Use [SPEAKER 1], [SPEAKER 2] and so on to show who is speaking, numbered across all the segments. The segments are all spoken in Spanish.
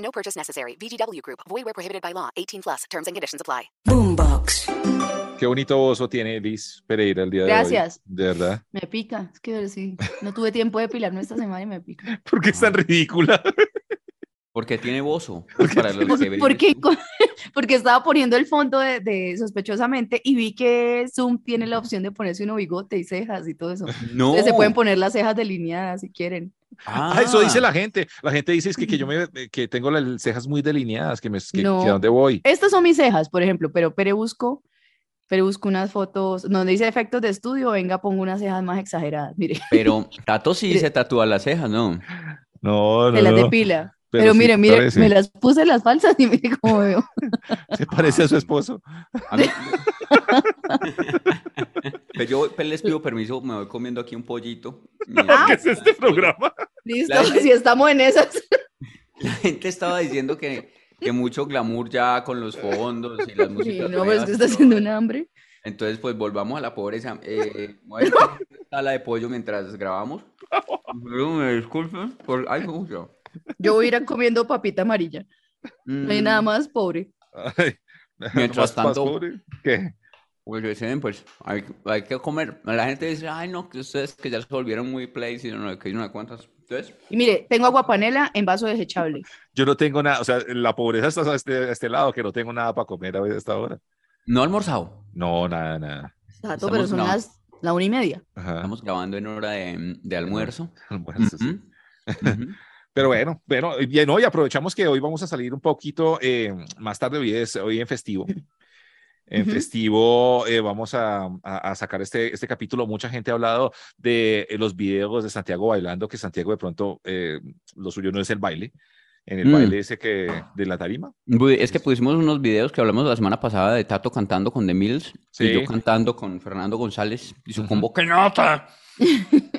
[SPEAKER 1] No purchase necessary. VGW Group. Void where prohibited by law. 18 plus. Terms and conditions apply.
[SPEAKER 2] Boombox.
[SPEAKER 3] Qué bonito oso tiene Liz Pereira el día de hoy.
[SPEAKER 4] Gracias.
[SPEAKER 3] De verdad.
[SPEAKER 4] Me pica. Es que sí. No tuve tiempo de pilarme esta semana y me pica.
[SPEAKER 3] ¿Por qué es tan ridícula?
[SPEAKER 5] Porque tiene bozo. Para los que ven
[SPEAKER 4] Porque, estaba poniendo el fondo de, de sospechosamente y vi que Zoom tiene la opción de ponerse uno bigote y cejas y todo eso.
[SPEAKER 5] No.
[SPEAKER 4] Entonces se pueden poner las cejas delineadas si quieren.
[SPEAKER 3] Ah, eso dice la gente. La gente dice es que, que yo me, que tengo las cejas muy delineadas, que me que,
[SPEAKER 4] No.
[SPEAKER 3] que a dónde voy.
[SPEAKER 4] Estas son mis cejas, por ejemplo, pero Pere busco, Pere busco unas fotos donde dice efectos de estudio, venga, pongo unas cejas más exageradas, mire,
[SPEAKER 5] Pero Tato sí se tatúa las cejas, ¿no?
[SPEAKER 3] No, no,
[SPEAKER 4] se las
[SPEAKER 3] no.
[SPEAKER 4] depila.
[SPEAKER 3] Pero
[SPEAKER 4] Pero,
[SPEAKER 3] sí
[SPEAKER 4] mire, mire,
[SPEAKER 3] parece.
[SPEAKER 4] me las puse las falsas y mire cómo veo.
[SPEAKER 3] Se parece a su esposo.
[SPEAKER 5] A mí- Pero yo pues, les pido permiso, me voy comiendo aquí un pollito. Mira,
[SPEAKER 3] ¿Qué es este programa?
[SPEAKER 4] Listo,
[SPEAKER 5] La gente-
[SPEAKER 4] si estamos en esas.
[SPEAKER 5] La gente estaba diciendo que, que mucho glamour ya con los fondos y las
[SPEAKER 4] Sí,
[SPEAKER 5] músicas.
[SPEAKER 4] no, pero es
[SPEAKER 5] feas,
[SPEAKER 4] que está haciendo un hambre.
[SPEAKER 5] Entonces, pues volvamos a la pobreza. Eh, voy a sala de pollo mientras grabamos. Pero me disculpen por algo. Yo.
[SPEAKER 4] Voy a ir comiendo papita amarilla. No hay
[SPEAKER 5] Mm,
[SPEAKER 4] nada más pobre.
[SPEAKER 3] Ay,
[SPEAKER 5] Mientras
[SPEAKER 3] más- más
[SPEAKER 5] tanto-
[SPEAKER 3] pobre. ¿Qué?
[SPEAKER 5] Pues dicen, pues hay, hay que comer. La gente dice, ay, no, que ustedes que ya se volvieron muy plays y no, que hay una cuantas. Entonces,
[SPEAKER 4] Y mire, tengo agua panela en vaso desechable.
[SPEAKER 3] Yo no tengo nada, o sea, la pobreza está a este, a este lado, que no tengo nada para comer a esta hora.
[SPEAKER 5] no almorzado.
[SPEAKER 3] No, nada, nada.
[SPEAKER 4] Tato, pero son
[SPEAKER 5] grabando.
[SPEAKER 4] las la una y media.
[SPEAKER 3] Ajá.
[SPEAKER 5] Estamos grabando en hora de, de almuerzo.
[SPEAKER 3] Almuerzo, sí.
[SPEAKER 5] Ujú, ujú.
[SPEAKER 3] Pero bueno, bueno, y bien, hoy aprovechamos que hoy vamos a salir un poquito eh, más tarde, hoy es hoy en festivo. En
[SPEAKER 4] Ujú.
[SPEAKER 3] festivo eh, vamos a, a- a sacar este, este capítulo. Mucha gente ha hablado de eh, los videos de Santiago bailando, que Santiago de pronto eh, lo suyo no es el baile, en el
[SPEAKER 5] Mm.
[SPEAKER 3] baile ese que de la tarima.
[SPEAKER 5] Bu- Es que pusimos unos videos que hablamos la semana pasada de Tato cantando con The Mills y
[SPEAKER 3] Sí.
[SPEAKER 5] yo cantando con Fernando González y su
[SPEAKER 3] Ujú.
[SPEAKER 5] combo ¡Que nota!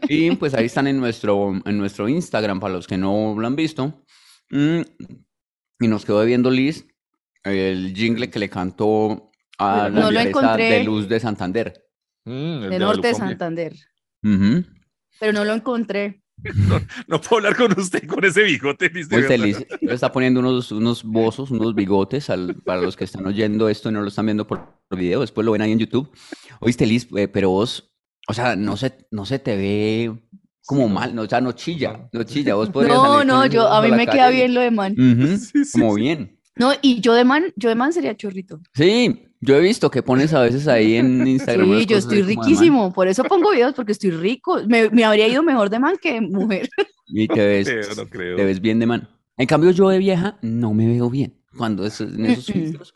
[SPEAKER 5] Y pues ahí están en nuestro, en nuestro Instagram para los que no lo han visto. Mm, Y nos quedó viendo Liz el jingle que le cantó a
[SPEAKER 4] No
[SPEAKER 5] la empresa
[SPEAKER 4] encontré.
[SPEAKER 5] de luz de Santander.
[SPEAKER 3] Mm, el
[SPEAKER 4] De
[SPEAKER 3] de
[SPEAKER 4] Norte de. Santander. Pero no lo encontré.
[SPEAKER 3] No puedo hablar con usted con ese bigote. Liz, de
[SPEAKER 5] Oíste,
[SPEAKER 3] verdad.
[SPEAKER 5] Liz, le está poniendo unos, unos bozos, unos bigotes al- para los que están oyendo esto y no lo están viendo por video, después lo ven ahí en YouTube. Oíste, Liz, eh, pero vos, o sea, no se, no se te ve como mal, no, o sea, no chilla, no chilla. Vos podrías
[SPEAKER 4] No,
[SPEAKER 5] salir
[SPEAKER 4] no, yo a mí me queda
[SPEAKER 5] calle
[SPEAKER 4] bien lo de man.
[SPEAKER 5] Ujú,
[SPEAKER 3] Sí, sí,
[SPEAKER 5] como
[SPEAKER 3] sí.
[SPEAKER 5] bien.
[SPEAKER 4] No, y yo de man, yo de man sería chorrito.
[SPEAKER 5] Sí, yo he visto que pones a veces ahí en Instagram.
[SPEAKER 4] Sí, yo estoy riquísimo, por eso pongo videos, porque estoy rico. Me, me habría ido mejor de man que de mujer.
[SPEAKER 5] Y te ves,
[SPEAKER 3] Pero no creo.
[SPEAKER 5] te ves bien de man. En cambio, yo de vieja no me veo bien. Cuando es, en esos filtros,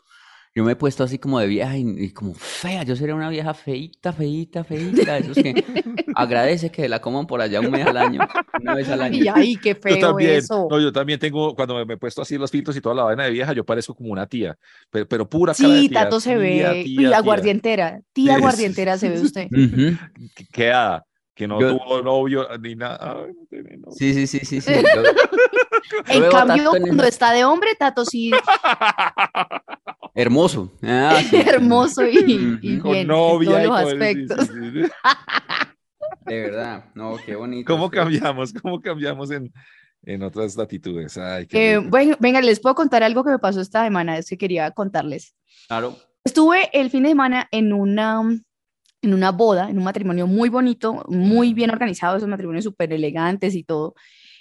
[SPEAKER 5] yo me he puesto así como de vieja y, y como fea. Yo sería una vieja feita, feita, feita. Esos que agradece que la coman por allá un mes al año, una vez al año.
[SPEAKER 4] Y ay, qué
[SPEAKER 3] Yo
[SPEAKER 4] feo
[SPEAKER 3] también,
[SPEAKER 4] eso.
[SPEAKER 3] no, yo también tengo, cuando me, me he puesto así los filtros y toda la vaina de vieja, yo parezco como una tía, pero, pero pura cara de
[SPEAKER 4] Sí,
[SPEAKER 3] tía,
[SPEAKER 4] Tato se
[SPEAKER 3] tía,
[SPEAKER 4] ve.
[SPEAKER 3] tía,
[SPEAKER 4] y
[SPEAKER 3] tía.
[SPEAKER 4] aguardientera. Tía aguardientera se ve usted.
[SPEAKER 3] Que- Queda, que no
[SPEAKER 5] Yo-
[SPEAKER 3] tuvo novio ni nada. Ay, no tiene novio.
[SPEAKER 5] Sí, sí, sí, sí, sí. Yo- yo
[SPEAKER 4] En cambio, cuando está de hombre, Tato sí
[SPEAKER 5] Hermoso. Ah, sí.
[SPEAKER 4] hermoso y, y.
[SPEAKER 3] Con
[SPEAKER 4] bien en
[SPEAKER 3] novia
[SPEAKER 4] todos
[SPEAKER 3] y
[SPEAKER 4] los aspectos.
[SPEAKER 3] sí, sí.
[SPEAKER 5] De verdad. No, qué bonito.
[SPEAKER 3] ¿Cómo cambiamos? ¿Cómo cambiamos en, en otras latitudes? Ay, qué
[SPEAKER 4] Eh, bueno, venga, les puedo contar algo que me pasó esta semana, es que quería contarles.
[SPEAKER 5] Claro.
[SPEAKER 4] Estuve el fin de semana en una, en una boda, en un matrimonio muy bonito, muy bien organizado, esos matrimonios súper elegantes y todo,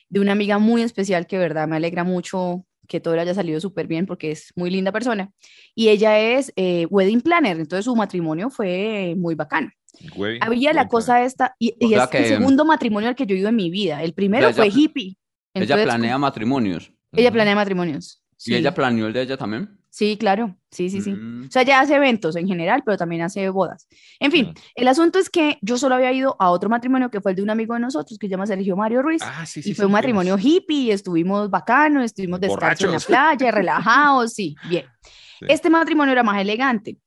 [SPEAKER 4] de una amiga muy especial que, de verdad, me alegra mucho que todo le haya salido súper bien porque es muy linda persona. Y ella es eh, wedding planner, entonces su matrimonio fue muy bacano.
[SPEAKER 3] Güey,
[SPEAKER 4] Había la cosa esta, y, y es el
[SPEAKER 5] que-
[SPEAKER 4] segundo matrimonio al que yo he ido en mi vida. El primero
[SPEAKER 5] ella
[SPEAKER 4] fue hippie.
[SPEAKER 5] Ella
[SPEAKER 4] Entonces,
[SPEAKER 5] planea matrimonios.
[SPEAKER 4] Ella planea matrimonios.
[SPEAKER 5] ¿Y ella planeó el de ella también?
[SPEAKER 4] Sí, claro, sí, sí, sí.
[SPEAKER 5] Mm.
[SPEAKER 4] O sea, ella hace eventos en general, pero también hace bodas. En fin, el asunto es que yo solo había ido a otro matrimonio que fue el de un amigo de nosotros que se llama Sergio Mario Ruiz.
[SPEAKER 3] Ah, sí, sí.
[SPEAKER 4] y
[SPEAKER 3] sí,
[SPEAKER 4] fue un
[SPEAKER 3] vimos.
[SPEAKER 4] matrimonio hippie, estuvimos bacanos, estuvimos descalzos en la playa, relajados, sí, bien.
[SPEAKER 3] Sí.
[SPEAKER 4] Este matrimonio era más elegante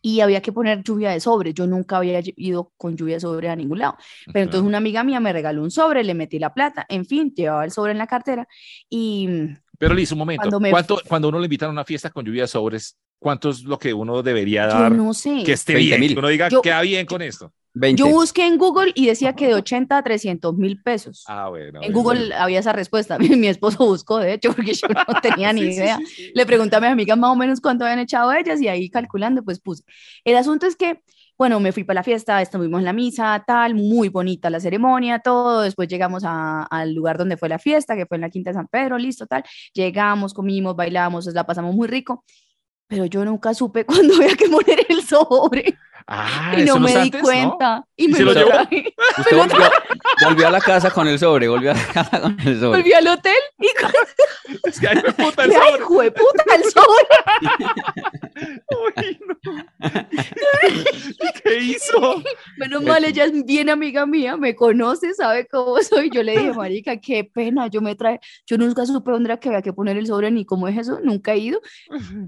[SPEAKER 4] y había que poner lluvia de sobre. Yo nunca había ido con lluvia de sobre a ningún lado. Pero entonces una amiga mía me regaló un sobre, le metí la plata, en fin, llevaba el sobre en la cartera y mm,
[SPEAKER 3] Pero Liz, un momento.
[SPEAKER 4] Cuando me-
[SPEAKER 3] ¿Cuánto, cuando uno le invitan a una fiesta con lluvia de sobres, ¿cuánto es lo que uno debería
[SPEAKER 4] yo
[SPEAKER 3] dar?
[SPEAKER 4] no sé.
[SPEAKER 3] Que esté
[SPEAKER 5] 20
[SPEAKER 3] bien,
[SPEAKER 5] mil.
[SPEAKER 3] que uno diga,
[SPEAKER 4] Yo-
[SPEAKER 3] queda bien con esto.
[SPEAKER 5] 20.
[SPEAKER 4] Yo busqué en Google y decía que de 80 a 300 mil pesos.
[SPEAKER 3] Ah, bueno.
[SPEAKER 4] En
[SPEAKER 3] bueno.
[SPEAKER 4] Google había esa respuesta. Mi, mi esposo buscó, de hecho, porque yo no tenía ni
[SPEAKER 3] sí,
[SPEAKER 4] idea.
[SPEAKER 3] sí, sí.
[SPEAKER 4] Le pregunté a mis amigas más o menos cuánto habían echado ellas y ahí calculando, pues puse. El asunto es que, bueno, me fui para la fiesta, estuvimos en la misa, tal, muy bonita la ceremonia, todo. Después llegamos al lugar donde fue la fiesta, que fue en la Quinta de San Pedro, listo, tal. Llegamos, comimos, bailamos, la pasamos muy rico. Pero yo nunca supe cuándo había que poner el sobre
[SPEAKER 3] Ah,
[SPEAKER 4] y no me di
[SPEAKER 3] antes, ¿no?
[SPEAKER 4] cuenta y
[SPEAKER 3] ¿Y
[SPEAKER 4] me lo
[SPEAKER 3] lo llevó?
[SPEAKER 5] Usted volvió, volvió a la casa con el sobre, volvió a la casa con el sobre.
[SPEAKER 4] Volví al hotel y
[SPEAKER 3] Es que, ay, me puta el
[SPEAKER 4] ¡Ay,
[SPEAKER 3] sobre.
[SPEAKER 4] de puta, el sobre!
[SPEAKER 3] Uy, no. ¿Y qué hizo?
[SPEAKER 4] Menos mal, ella es bien amiga mía, me conoce, sabe cómo soy. Yo le dije, marica, qué pena, yo me trae, yo nunca supe dónde era que había que poner el sobre ni cómo es eso, nunca he ido.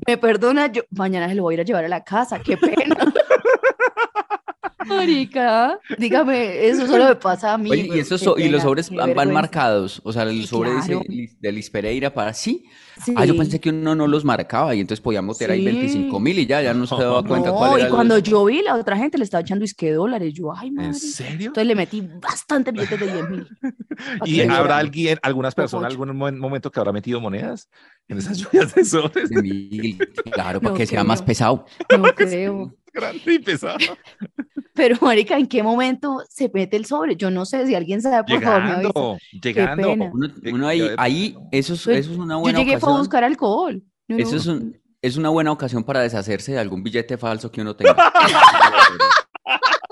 [SPEAKER 4] Me perdona, yo mañana se lo voy a ir a llevar a la casa, qué pena. Marica, dígame, eso solo me pasa a mí.
[SPEAKER 5] Oye, y, esos y los sobres van, marcados, o sea, el sobre dice
[SPEAKER 4] claro.
[SPEAKER 5] De Liz Pereira para sí. Ah, yo pensé que uno no los marcaba y entonces podíamos meter ahí
[SPEAKER 4] Sí.
[SPEAKER 5] 25 mil y ya, ya no se daba cuenta
[SPEAKER 4] No,
[SPEAKER 5] cuál
[SPEAKER 4] y
[SPEAKER 5] era
[SPEAKER 4] cuando yo vi, la otra gente le estaba echando isque dólares. Yo, ay, madre.
[SPEAKER 3] ¿En serio?
[SPEAKER 4] Entonces le metí bastante billetes de 10 mil.
[SPEAKER 3] ¿Y habrá alguien, algunas personas, algún mo- momento que habrá metido monedas en esas lluvias de sobres?
[SPEAKER 5] de mil, claro, para
[SPEAKER 4] No
[SPEAKER 5] que sea más pesado.
[SPEAKER 4] No creo.
[SPEAKER 3] Grande y pesado.
[SPEAKER 4] Pero, marica, ¿en qué momento se mete el sobre? Yo no sé si alguien sabe, por favor, me avisa.
[SPEAKER 3] Llegando, llegando.
[SPEAKER 5] Uno, uno ahí, ahí, eso es,
[SPEAKER 4] Pues,
[SPEAKER 5] eso es una
[SPEAKER 4] Yo
[SPEAKER 5] buena
[SPEAKER 4] llegué fue a
[SPEAKER 5] ocasión.
[SPEAKER 4] buscar alcohol. Yo
[SPEAKER 5] Eso
[SPEAKER 4] no-
[SPEAKER 5] es, un- es una buena ocasión para deshacerse de algún billete falso que uno tenga.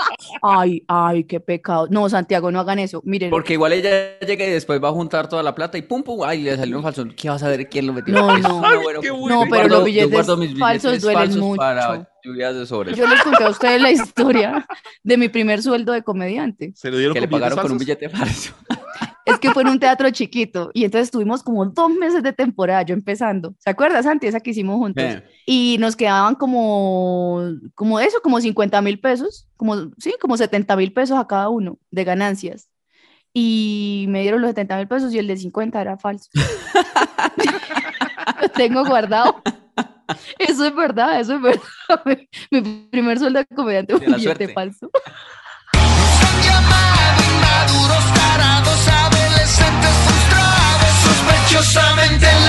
[SPEAKER 4] Ay, ay, qué pecado. No, Santiago, no hagan eso. Miren,
[SPEAKER 5] Porque igual ella llega y después va a juntar toda la plata y pum, pum, ay, le salió un falso. ¿Qué vas a ver quién lo metió?
[SPEAKER 4] No, no.
[SPEAKER 3] Ay, bueno.
[SPEAKER 4] No, pero
[SPEAKER 5] Guardo-
[SPEAKER 4] los billetes
[SPEAKER 5] mis
[SPEAKER 4] falsos
[SPEAKER 5] billetes
[SPEAKER 4] duelen
[SPEAKER 5] falsos
[SPEAKER 4] mucho.
[SPEAKER 5] para lluvias de sobres.
[SPEAKER 4] yo les conté a ustedes la historia de mi primer sueldo de comediante.
[SPEAKER 3] Se lo dieron
[SPEAKER 5] que le
[SPEAKER 3] con billetes
[SPEAKER 5] pagaron con un billete falso.
[SPEAKER 4] Es que fue en un teatro chiquito y entonces tuvimos como dos meses de temporada, yo empezando. ¿Se acuerdas, Santi? Esa que hicimos juntos.
[SPEAKER 5] Eh,
[SPEAKER 4] y nos quedaban como, como eso, como 50 mil pesos, como, sí, como 70 mil pesos a cada uno de ganancias. Y me dieron los 70 mil pesos y el de 50 era falso. Lo tengo guardado. Eso es verdad, eso es verdad. Mi, mi primer sueldo de comediante fue un billete
[SPEAKER 5] suerte.
[SPEAKER 4] falso.
[SPEAKER 2] Sospechosamente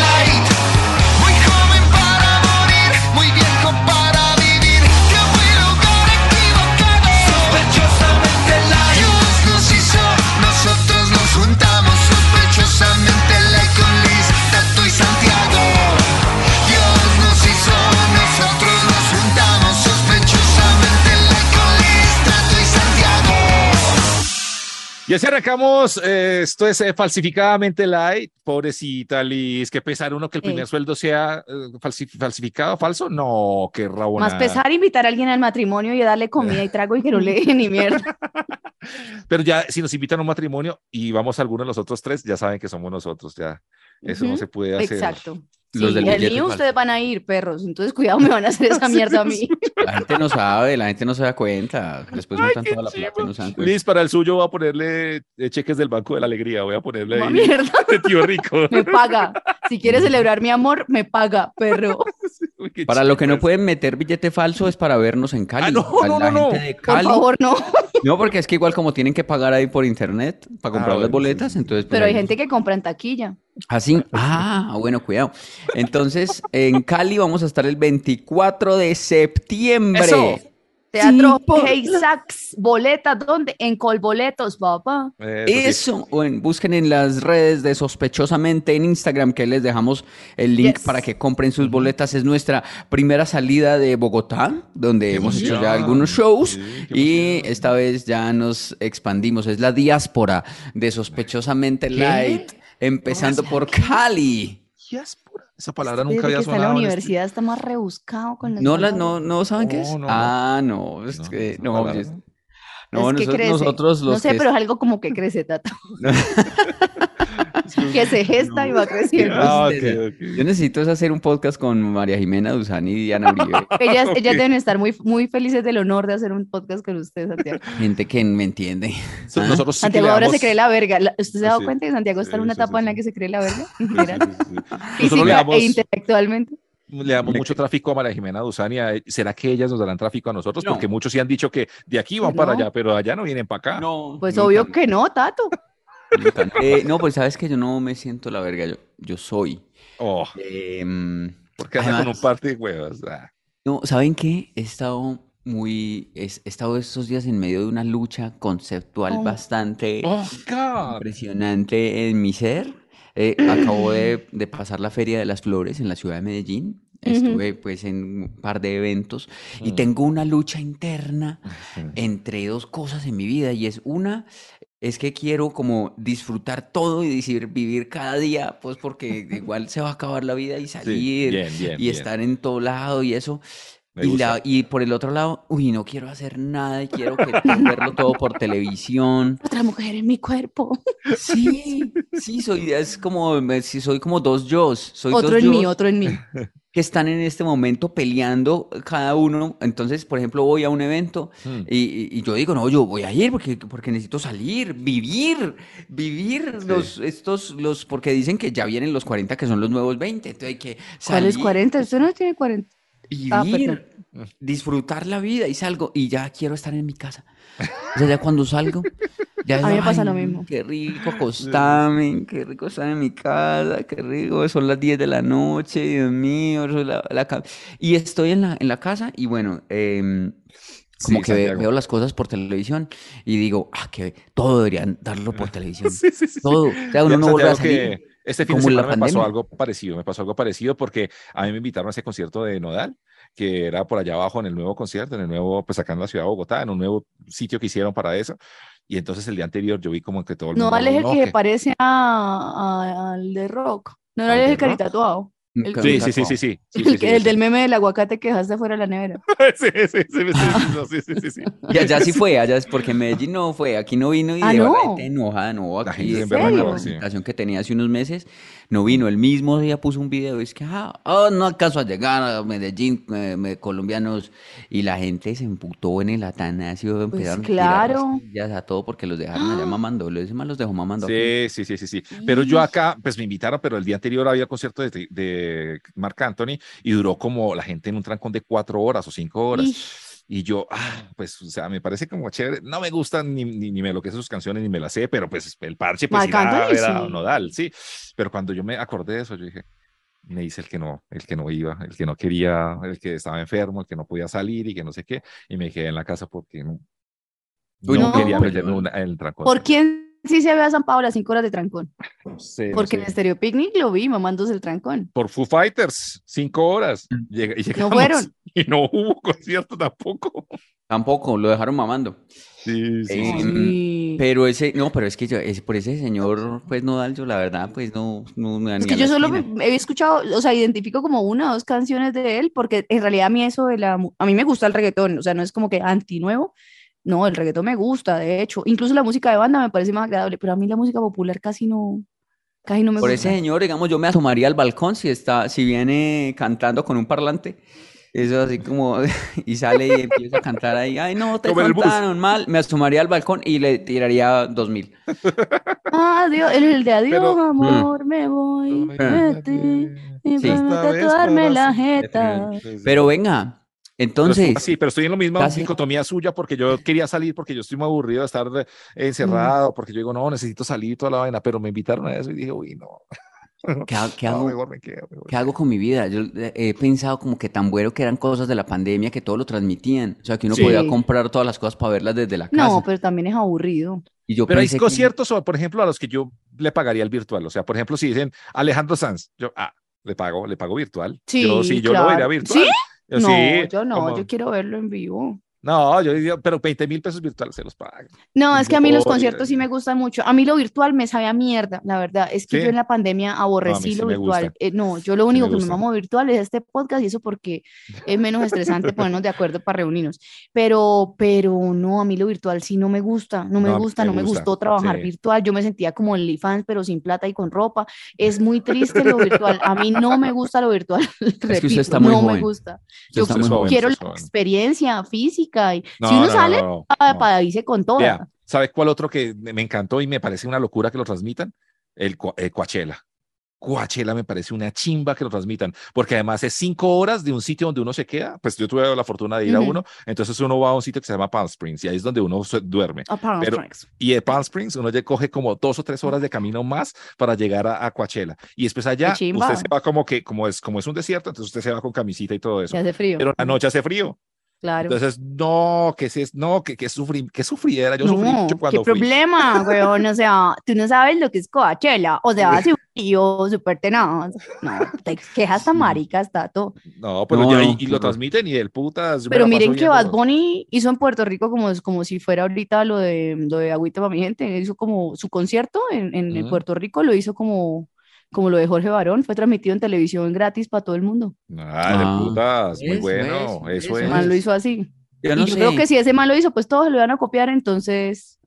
[SPEAKER 2] Y
[SPEAKER 3] así arrancamos. eh, esto es eh, falsificadamente light. Pobrecita Liz. Qué pesar uno que el primer sueldo sea eh, falsi- falsificado, falso. No, qué rabona.
[SPEAKER 4] Más pesar invitar a alguien al matrimonio y darle comida y trago y que no le ni mierda.
[SPEAKER 3] Pero ya, si nos invitan a un matrimonio y vamos a alguno de los otros tres, ya saben que somos nosotros. Ya, eso no se puede hacer.
[SPEAKER 4] Exacto.
[SPEAKER 5] Los
[SPEAKER 4] Sí,
[SPEAKER 5] del billete
[SPEAKER 4] mío
[SPEAKER 5] falso.
[SPEAKER 4] ustedes van a ir, perros. Entonces, cuidado, me van a hacer esa mierda a mí.
[SPEAKER 5] La gente no sabe, la gente no se da cuenta. Después
[SPEAKER 3] Ay,
[SPEAKER 5] juntan toda la plata y no se dan cuenta.
[SPEAKER 3] Liz, para el suyo voy a ponerle eh, cheques del Banco de la Alegría. Voy a ponerle
[SPEAKER 4] Como
[SPEAKER 3] ahí.
[SPEAKER 4] mierda,
[SPEAKER 3] de tío rico.
[SPEAKER 4] me paga. Si quiere celebrar mi amor, me paga, perro.
[SPEAKER 3] Uy,
[SPEAKER 5] Para lo que no pueden meter billete falso es para vernos en Cali.
[SPEAKER 3] Ah, no, no,
[SPEAKER 5] la
[SPEAKER 3] no,
[SPEAKER 5] gente de
[SPEAKER 4] Por
[SPEAKER 5] Cali.
[SPEAKER 4] favor, no.
[SPEAKER 5] No, porque es que igual como tienen que pagar ahí por internet para comprar
[SPEAKER 3] Ah,
[SPEAKER 5] las
[SPEAKER 3] bueno, sí,
[SPEAKER 5] boletas,
[SPEAKER 3] sí.
[SPEAKER 5] entonces pues
[SPEAKER 4] Pero hay
[SPEAKER 5] ahí-
[SPEAKER 4] gente que compra en taquilla.
[SPEAKER 5] Así. Ah, bueno, cuidado. Entonces, en Cali vamos a estar el 24 de septiembre.
[SPEAKER 3] Eso.
[SPEAKER 4] Teatro
[SPEAKER 5] Sí, por-
[SPEAKER 4] Hey Sax, boletas, ¿dónde? En Colboletos, papá.
[SPEAKER 3] Eso.
[SPEAKER 5] Eso, o en- busquen en las redes de Sospechosamente en Instagram que les dejamos el link
[SPEAKER 4] Yes.
[SPEAKER 5] para que compren sus boletas. Es nuestra primera salida de Bogotá, donde hemos hecho ya algunos shows
[SPEAKER 3] Sí,
[SPEAKER 5] y
[SPEAKER 3] emoción.
[SPEAKER 5] esta vez ya nos expandimos. Es la diáspora de Sospechosamente Light, empezando por Cali.
[SPEAKER 3] Diáspora. Esa palabra
[SPEAKER 4] Desde
[SPEAKER 3] nunca había
[SPEAKER 4] que está en la
[SPEAKER 3] sonado. en este-
[SPEAKER 4] universidad está más rebuscado con las
[SPEAKER 5] ¿No, la,
[SPEAKER 4] palabras.
[SPEAKER 5] no, no saben qué es?
[SPEAKER 3] No.
[SPEAKER 5] Ah, no, es
[SPEAKER 3] No,
[SPEAKER 5] que no, es-
[SPEAKER 3] no.
[SPEAKER 5] no,
[SPEAKER 4] Es que
[SPEAKER 5] noso-
[SPEAKER 4] crece.
[SPEAKER 5] nosotros los
[SPEAKER 4] no sé,
[SPEAKER 5] que
[SPEAKER 4] pero es algo como que crece, Tato. que se gesta y va creciendo.
[SPEAKER 3] Ah, ok,
[SPEAKER 5] Yo
[SPEAKER 3] ok.
[SPEAKER 5] necesito es hacer un podcast con María Jimena Duzani y Diana Uribe.
[SPEAKER 4] Ellas,
[SPEAKER 3] Ok.
[SPEAKER 4] ellas deben estar muy, muy felices del honor de hacer un podcast con usted, Santiago.
[SPEAKER 5] Gente que me entiende.
[SPEAKER 3] So-
[SPEAKER 5] Ah.
[SPEAKER 3] Nosotros sí
[SPEAKER 4] Santiago ahora se
[SPEAKER 3] damos-
[SPEAKER 4] cree la verga. ¿Usted se ha dado
[SPEAKER 3] Sí.
[SPEAKER 4] cuenta que Santiago está en una
[SPEAKER 3] sí,
[SPEAKER 4] etapa
[SPEAKER 3] sí,
[SPEAKER 4] en la que se cree la verga? Física
[SPEAKER 3] damos,
[SPEAKER 4] e intelectualmente.
[SPEAKER 3] le damos mucho tráfico a María Jimena Duzani. a- ¿Será que ellas nos darán tráfico a nosotros?
[SPEAKER 5] No.
[SPEAKER 3] Porque muchos sí han dicho que de aquí van para
[SPEAKER 4] no.
[SPEAKER 3] allá, pero allá no vienen para acá.
[SPEAKER 5] No,
[SPEAKER 4] Pues obvio que no, Tato.
[SPEAKER 5] Eh, no, pues sabes que yo no me siento la verga, yo, yo soy.
[SPEAKER 3] Oh,
[SPEAKER 5] Em,
[SPEAKER 3] porque con
[SPEAKER 5] Además-
[SPEAKER 3] un par de huevas. Ah.
[SPEAKER 5] no, ¿saben qué? He estado muy, he, estado estos días en medio de una lucha conceptual
[SPEAKER 4] Oh.
[SPEAKER 5] bastante
[SPEAKER 3] Oh,
[SPEAKER 5] impresionante en mi ser. Eh, acabo de, de pasar la Feria de las Flores en la ciudad de Medellín. Estuve pues en un par de eventos y
[SPEAKER 3] Mm.
[SPEAKER 5] tengo una lucha interna entre dos cosas en mi vida y es una es que quiero como disfrutar todo y decir vivir cada día pues porque igual se va a acabar la vida y
[SPEAKER 3] Sí,
[SPEAKER 5] salir
[SPEAKER 3] bien, bien,
[SPEAKER 5] y
[SPEAKER 3] bien.
[SPEAKER 5] estar en todo lado y eso y, la, y por el otro lado uy no quiero hacer nada y quiero que, verlo todo por televisión
[SPEAKER 4] Otra mujer en mi cuerpo.
[SPEAKER 5] sí sí soy es como me- sí, soy como dos yo soy
[SPEAKER 4] Otro
[SPEAKER 5] dos
[SPEAKER 4] en mí,
[SPEAKER 5] yos
[SPEAKER 4] otro en mí.
[SPEAKER 5] que están en este momento peleando cada uno. Entonces, por ejemplo, voy a un evento
[SPEAKER 3] Mm.
[SPEAKER 5] y, yo digo, no, yo voy a ir porque, porque necesito salir, vivir, vivir
[SPEAKER 3] Sí.
[SPEAKER 5] los, estos, los, porque dicen que ya vienen los 40 que son los nuevos 20, entonces hay que
[SPEAKER 4] ¿Cuáles
[SPEAKER 5] salir,
[SPEAKER 4] 40? Usted no tiene 40. Ah,
[SPEAKER 5] vivir, disfrutar la vida y salgo y ya quiero estar en mi casa. O sea, ya cuando salgo, ya
[SPEAKER 4] A mí me pasa
[SPEAKER 5] "Ay,
[SPEAKER 4] lo mismo".
[SPEAKER 5] Qué rico acostarme, qué rico estar en mi casa, qué rico, son las 10 de la noche, Dios mío, la, la y estoy en la, en la casa y bueno, em, como
[SPEAKER 3] Sí,
[SPEAKER 5] que
[SPEAKER 3] Santiago.
[SPEAKER 5] veo las cosas por televisión y digo, ah, que todo deberían darlo por televisión.
[SPEAKER 3] Sí, sí, sí.
[SPEAKER 5] Todo. O sea, uno no vuelve a salir.
[SPEAKER 3] que este fin de semana me pasó algo parecido, me pasó algo parecido porque a mí me invitaron a ese concierto de Nodal, que era por allá abajo en el nuevo concierto, en el nuevo, pues acá en la ciudad de Bogotá, en un nuevo sitio que hicieron para eso. Y entonces el día anterior yo vi como que todo el
[SPEAKER 4] No,
[SPEAKER 3] mundo,
[SPEAKER 4] vale es el
[SPEAKER 3] no,
[SPEAKER 4] que se parece a, a- al de rock. No,
[SPEAKER 3] ¿Al
[SPEAKER 4] vale es el caritatuado.
[SPEAKER 3] Sí, sí, sí, sí, sí.
[SPEAKER 4] El, del meme del aguacate que dejaste fuera de la nevera.
[SPEAKER 3] Sí, sí, sí, sí, sí, no, sí, sí, sí, sí.
[SPEAKER 5] Y allá sí fue, allá es porque en Medellín no fue, aquí no vino y
[SPEAKER 4] Ah,
[SPEAKER 5] de
[SPEAKER 4] ¿no?
[SPEAKER 5] enojada, no,
[SPEAKER 3] La
[SPEAKER 5] aquí la presentación que tenía hace unos meses, no vino, el mismo día puso un video, es que, ah, oh, no alcanzo a llegar a Medellín, eh, me- colombianos, y la gente se emputó en el Atanasio, empezaron a tirar
[SPEAKER 4] Pues claro. ¡Ah!
[SPEAKER 5] sillas a todo porque los dejaron allá mamando, los demás los dejó mamando.
[SPEAKER 3] Sí, sí, sí, sí, sí. Pero yo acá, pues me invitaron, pero el día anterior había concierto de, de Marc Anthony y duró como la gente en un trancón de cuatro horas o cinco horas.
[SPEAKER 4] Ish.
[SPEAKER 3] Y yo, ah, pues, o sea, me parece como chévere. No me gustan ni, ni, ni me lo que sus canciones, ni me las sé, pero pues el parche, pues,
[SPEAKER 4] Marc
[SPEAKER 3] ir a
[SPEAKER 4] Anthony,
[SPEAKER 3] ver a
[SPEAKER 4] sí.
[SPEAKER 3] Nodal, sí. Pero cuando yo me acordé de eso, yo dije, me dice el que no, el que no iba, el que no quería, el que estaba enfermo, el que no podía salir y que no sé qué. Y me quedé en la casa porque no, no
[SPEAKER 4] no.
[SPEAKER 3] quería meterme una- en el trancón.
[SPEAKER 4] ¿Por quién sí se había zampado las 5 horas de trancón?
[SPEAKER 3] No sé, no
[SPEAKER 4] Porque
[SPEAKER 3] sé.
[SPEAKER 4] en Stereo Picnic lo vi mamándose el trancón.
[SPEAKER 3] por Foo Fighters, cinco horas.
[SPEAKER 5] Mm.
[SPEAKER 3] Llega- y llegamos,
[SPEAKER 4] fueron.
[SPEAKER 3] Y no hubo concierto tampoco.
[SPEAKER 5] Tampoco, lo dejaron mamando.
[SPEAKER 3] Sí, sí,
[SPEAKER 5] Eh,
[SPEAKER 3] sí.
[SPEAKER 5] Pero ese, no, pero es que yo, es, por ese señor, pues Nodal, yo la verdad, pues no, no me da
[SPEAKER 4] Es
[SPEAKER 5] ni
[SPEAKER 4] que
[SPEAKER 5] a
[SPEAKER 4] yo solo me- he escuchado, o sea, identifico como una o dos canciones de él, porque en realidad a mí eso de la, a mí me gusta el reggaetón, o sea, no es como que anti nuevo, no, el reggaetón me gusta, de hecho, incluso la música de banda me parece más agradable, pero a mí la música popular casi no, casi no me
[SPEAKER 5] Por
[SPEAKER 4] gusta.
[SPEAKER 5] ese señor, digamos, yo me asomaría al balcón si está, si viene cantando con un parlante. Eso así como, y sale y empieza a cantar ahí, ay no, te contaron mal, me asomaría al balcón y le tiraría dos mil.
[SPEAKER 4] Ah, Adiós, el, el de adiós,
[SPEAKER 3] Pero-
[SPEAKER 4] amor, me voy, vete, y
[SPEAKER 5] Sí.
[SPEAKER 4] para
[SPEAKER 3] Esta vez
[SPEAKER 4] tatuarme
[SPEAKER 3] para
[SPEAKER 4] la jeta.
[SPEAKER 3] Sí, sí.
[SPEAKER 5] Pero venga, entonces,
[SPEAKER 3] sí, pero estoy en la misma
[SPEAKER 5] casi-
[SPEAKER 3] dicotomía suya porque yo quería salir porque yo estoy muy aburrido de estar encerrado, porque yo digo, no, necesito salir y toda la vaina, pero me invitaron a eso y dije, uy, no,
[SPEAKER 5] ¿qué, ha- qué
[SPEAKER 3] no,
[SPEAKER 5] hago?
[SPEAKER 3] mejor me quedo. mejor
[SPEAKER 5] ¿Qué
[SPEAKER 3] me
[SPEAKER 5] hago con mi vida? Yo eh, he pensado como que tan bueno que eran cosas de la pandemia que todo lo transmitían. O sea, que uno
[SPEAKER 3] Sí.
[SPEAKER 5] podía comprar todas las cosas para verlas desde la casa.
[SPEAKER 4] No, pero también es aburrido.
[SPEAKER 5] Y yo
[SPEAKER 3] Pero hay
[SPEAKER 5] que-
[SPEAKER 3] conciertos, o, por ejemplo, a los que yo le pagaría el virtual. O sea, por ejemplo, si dicen Alejandro Sanz, yo, ah, le pago, le pago virtual.
[SPEAKER 4] Sí,
[SPEAKER 3] yo sí, yo lo vería virtual.
[SPEAKER 4] ¿Sí?
[SPEAKER 3] Yo
[SPEAKER 4] No,
[SPEAKER 3] sí,
[SPEAKER 4] yo no,
[SPEAKER 3] como-
[SPEAKER 4] yo quiero verlo en vivo.
[SPEAKER 3] No, yo diría, pero 20 mil pesos virtuales se los pagan.
[SPEAKER 4] No, es que a mí los conciertos sí me gustan mucho. A mí lo virtual me sabía mierda, la verdad. Es que
[SPEAKER 3] ¿Sí?
[SPEAKER 4] yo en la pandemia aborrecí
[SPEAKER 3] sí
[SPEAKER 4] lo virtual. Eh, no, yo lo único
[SPEAKER 3] me
[SPEAKER 4] que me mamo virtual es este podcast y eso porque es menos estresante ponernos de acuerdo para reunirnos. Pero, pero no, a mí lo virtual sí no me gusta, no me
[SPEAKER 3] No, a
[SPEAKER 4] gusta,
[SPEAKER 3] me
[SPEAKER 4] no me
[SPEAKER 3] gusta,
[SPEAKER 4] gustó trabajar
[SPEAKER 3] sí.
[SPEAKER 4] virtual. Yo me sentía como en OnlyFans, pero sin plata y con ropa. Es muy triste lo virtual. A mí no me gusta lo virtual. Repito,
[SPEAKER 5] usted está muy
[SPEAKER 4] no me gusta.
[SPEAKER 5] Usted
[SPEAKER 4] Yo
[SPEAKER 3] joven,
[SPEAKER 4] quiero la
[SPEAKER 3] es joven.
[SPEAKER 4] experiencia física y
[SPEAKER 3] No,
[SPEAKER 4] si uno
[SPEAKER 3] no,
[SPEAKER 4] sale,
[SPEAKER 3] no, no,
[SPEAKER 4] ah,
[SPEAKER 3] no.
[SPEAKER 4] para irse con toda.
[SPEAKER 3] Vea, ¿sabe cuál otro que me encantó y me parece una locura que lo transmitan? El, el Coachella. Coachella me parece una chimba que lo transmitan, porque además es cinco horas de un sitio donde uno se queda. Pues yo tuve la fortuna de ir a
[SPEAKER 4] Ujú.
[SPEAKER 3] uno, entonces uno va a un sitio que se llama Palm Springs y ahí es donde uno se duerme.
[SPEAKER 4] a Palm
[SPEAKER 3] Pero-
[SPEAKER 4] Springs.
[SPEAKER 3] Y de Palm Springs uno ya coge como dos o tres horas de camino más para llegar a, a Coachella. Y después allá usted se va como que, como es, como es un desierto, entonces usted se va con camisita y todo eso.
[SPEAKER 4] Ya hace frío.
[SPEAKER 3] Pero la noche hace frío.
[SPEAKER 4] Claro.
[SPEAKER 3] Entonces, no, que es, no, que, que sufrí, que sufriera. Yo sufrí
[SPEAKER 4] no,
[SPEAKER 3] mucho
[SPEAKER 4] qué
[SPEAKER 3] cuando fui.
[SPEAKER 4] problema, weón. O sea, tú no sabes lo que es Coachella. O sea, hace frío, súper tenaz. No, te quejas tan
[SPEAKER 3] Sí.
[SPEAKER 4] maricas, Tato.
[SPEAKER 3] No, pero
[SPEAKER 5] No,
[SPEAKER 3] ya,
[SPEAKER 5] no,
[SPEAKER 3] y, y
[SPEAKER 5] qué
[SPEAKER 3] lo transmiten y el putas.
[SPEAKER 4] Pero miren que Bad Bunny hizo en Puerto Rico como, como si fuera ahorita lo de, lo de Agüita para mi gente. Hizo como su concierto en, en
[SPEAKER 3] Ujú.
[SPEAKER 4] Puerto Rico, lo hizo como, como lo de Jorge Barón. Fue transmitido en televisión gratis para todo el mundo.
[SPEAKER 3] Ah,
[SPEAKER 5] Ah,
[SPEAKER 3] el putas, muy
[SPEAKER 5] eso
[SPEAKER 3] bueno,
[SPEAKER 5] es,
[SPEAKER 3] eso es.
[SPEAKER 4] man lo hizo así.
[SPEAKER 5] Yo
[SPEAKER 4] y
[SPEAKER 5] no
[SPEAKER 4] yo creo
[SPEAKER 5] sé.
[SPEAKER 4] que si ese man lo hizo, pues todos lo van a copiar, entonces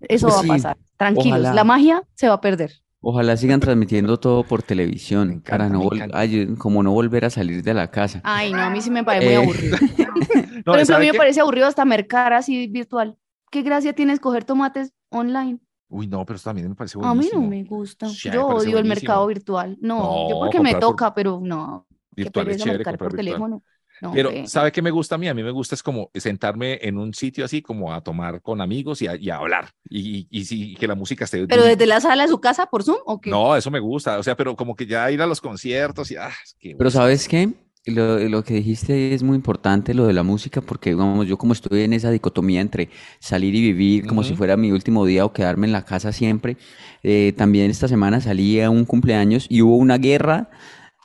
[SPEAKER 4] eso
[SPEAKER 5] Pues
[SPEAKER 4] va
[SPEAKER 5] sí,
[SPEAKER 4] a pasar. Tranquilos,
[SPEAKER 5] ojalá.
[SPEAKER 4] la magia se va a perder.
[SPEAKER 5] Ojalá sigan transmitiendo todo por televisión
[SPEAKER 3] Me
[SPEAKER 5] para
[SPEAKER 3] encanta,
[SPEAKER 5] no
[SPEAKER 3] encanta.
[SPEAKER 5] ay, como no volver a salir de la casa.
[SPEAKER 4] Ay, no, a mí sí me parece muy
[SPEAKER 5] Eh,
[SPEAKER 4] aburrido.
[SPEAKER 3] No,
[SPEAKER 4] Por ejemplo, a
[SPEAKER 3] ¿sabe
[SPEAKER 4] mí me parece aburrido hasta mercar así virtual. ¿Qué gracia tiene escoger tomates online?
[SPEAKER 3] Uy, no, pero eso también me parece
[SPEAKER 4] A mí no me gusta.
[SPEAKER 3] Sí, me
[SPEAKER 4] Yo odio el mercado virtual. No, yo porque me
[SPEAKER 3] por-
[SPEAKER 4] toca, pero no. Qué
[SPEAKER 3] Virtual es
[SPEAKER 4] pereza
[SPEAKER 3] chévere comprar
[SPEAKER 4] por
[SPEAKER 3] virtual.
[SPEAKER 4] teléfono. No,
[SPEAKER 3] Pero. ¿sabe qué me gusta a mí? A mí me gusta es como sentarme en un sitio así, como a tomar con amigos y a, y a hablar. Y, y, y sí, que la música esté.
[SPEAKER 4] Pero desde la sala de su casa por Zoom o qué?
[SPEAKER 3] No, eso me gusta. O sea, pero como que ya ir a los conciertos y. Ah, es que
[SPEAKER 5] Pero ¿sabes qué? Lo, lo que dijiste es muy importante, lo de la música, porque digamos, yo como estoy en esa dicotomía entre salir y vivir como si fuera mi último día o quedarme en la casa siempre, eh, también esta semana salí a un cumpleaños y hubo una guerra,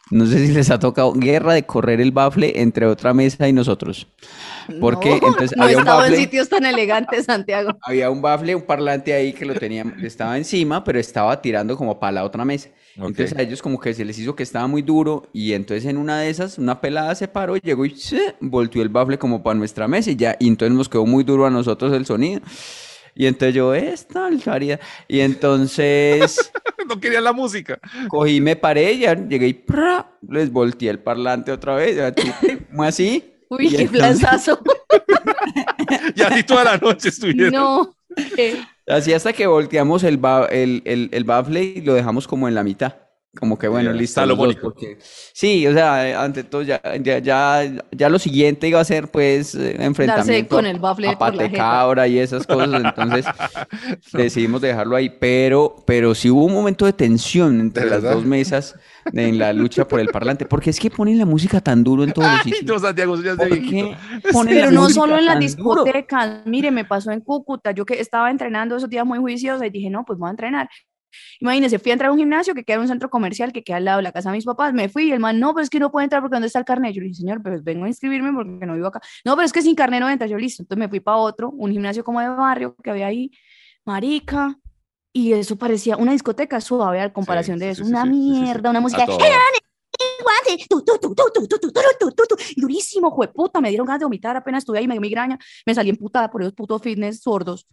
[SPEAKER 5] no sé si les ha tocado, guerra de correr el bafle entre otra mesa y nosotros. Porque
[SPEAKER 4] No,
[SPEAKER 5] entonces
[SPEAKER 4] no he
[SPEAKER 5] había un
[SPEAKER 4] estado en
[SPEAKER 5] bafle,
[SPEAKER 4] sitios tan elegantes, Santiago.
[SPEAKER 5] había un bafle, un parlante ahí que lo tenía, estaba encima, pero estaba tirando como para la otra mesa. Entonces a ellos como que se les hizo que estaba muy duro y entonces en una de esas una pelada se paró, llegó y se volteó el bafle como para nuestra mesa y ya, y entonces nos quedó muy duro a nosotros el sonido. Y entonces yo, esta alcaría. Y entonces
[SPEAKER 3] no querían la música.
[SPEAKER 5] cogí, me paré, ya llegué y ¡pra! les volteé el parlante otra vez, ya, como así.
[SPEAKER 4] Uy,
[SPEAKER 5] Y
[SPEAKER 4] qué
[SPEAKER 5] entonces-
[SPEAKER 4] flanzazo.
[SPEAKER 3] Y así toda la noche estuvieron.
[SPEAKER 4] No.
[SPEAKER 5] Así hasta que volteamos el, ba- el, el, el bafle y lo dejamos como en la mitad. Como que bueno, listo. los dos,
[SPEAKER 3] salomónico.
[SPEAKER 5] porque- Sí, o sea, ante todo ya, ya, ya, ya lo siguiente iba a ser pues eh, enfrentamiento
[SPEAKER 4] con el bafle
[SPEAKER 5] a patecabra y esas cosas. Entonces decidimos dejarlo ahí. Pero, pero sí hubo un momento de tensión entre
[SPEAKER 3] ¿De
[SPEAKER 5] las
[SPEAKER 3] verdad?
[SPEAKER 5] dos mesas en la lucha por el parlante. Porque es que ponen la música tan duro en todos los
[SPEAKER 3] Ay, no,
[SPEAKER 5] sitios.
[SPEAKER 3] Santiago, eso ya es de
[SPEAKER 5] ¿Por
[SPEAKER 3] viejito.
[SPEAKER 5] qué ponen
[SPEAKER 4] Pero
[SPEAKER 5] la
[SPEAKER 4] no solo en las
[SPEAKER 5] duro?
[SPEAKER 4] discotecas. Mire, me pasó en Cúcuta. Yo que estaba entrenando esos días muy juiciosa y dije, no, pues voy a entrenar. Imagínense, fui a entrar a un gimnasio que queda en un centro comercial que queda al lado de la casa de mis papás, me fui y el man, no, pero es que no puedo entrar porque ¿dónde está el carnet? Yo le dije, señor, pues vengo a inscribirme porque no vivo acá. No, pero es que sin carnet no entra, yo listo. Entonces me fui para otro, un gimnasio como de barrio que había ahí, marica, y eso parecía una discoteca suave a comparación
[SPEAKER 3] sí,
[SPEAKER 4] de eso,
[SPEAKER 3] sí,
[SPEAKER 4] una
[SPEAKER 3] sí,
[SPEAKER 4] mierda, una música durísimo, jueputa, me dieron ganas de vomitar apenas estuve ahí, me dio migraña, me salí emputada por esos putos fitness sordos.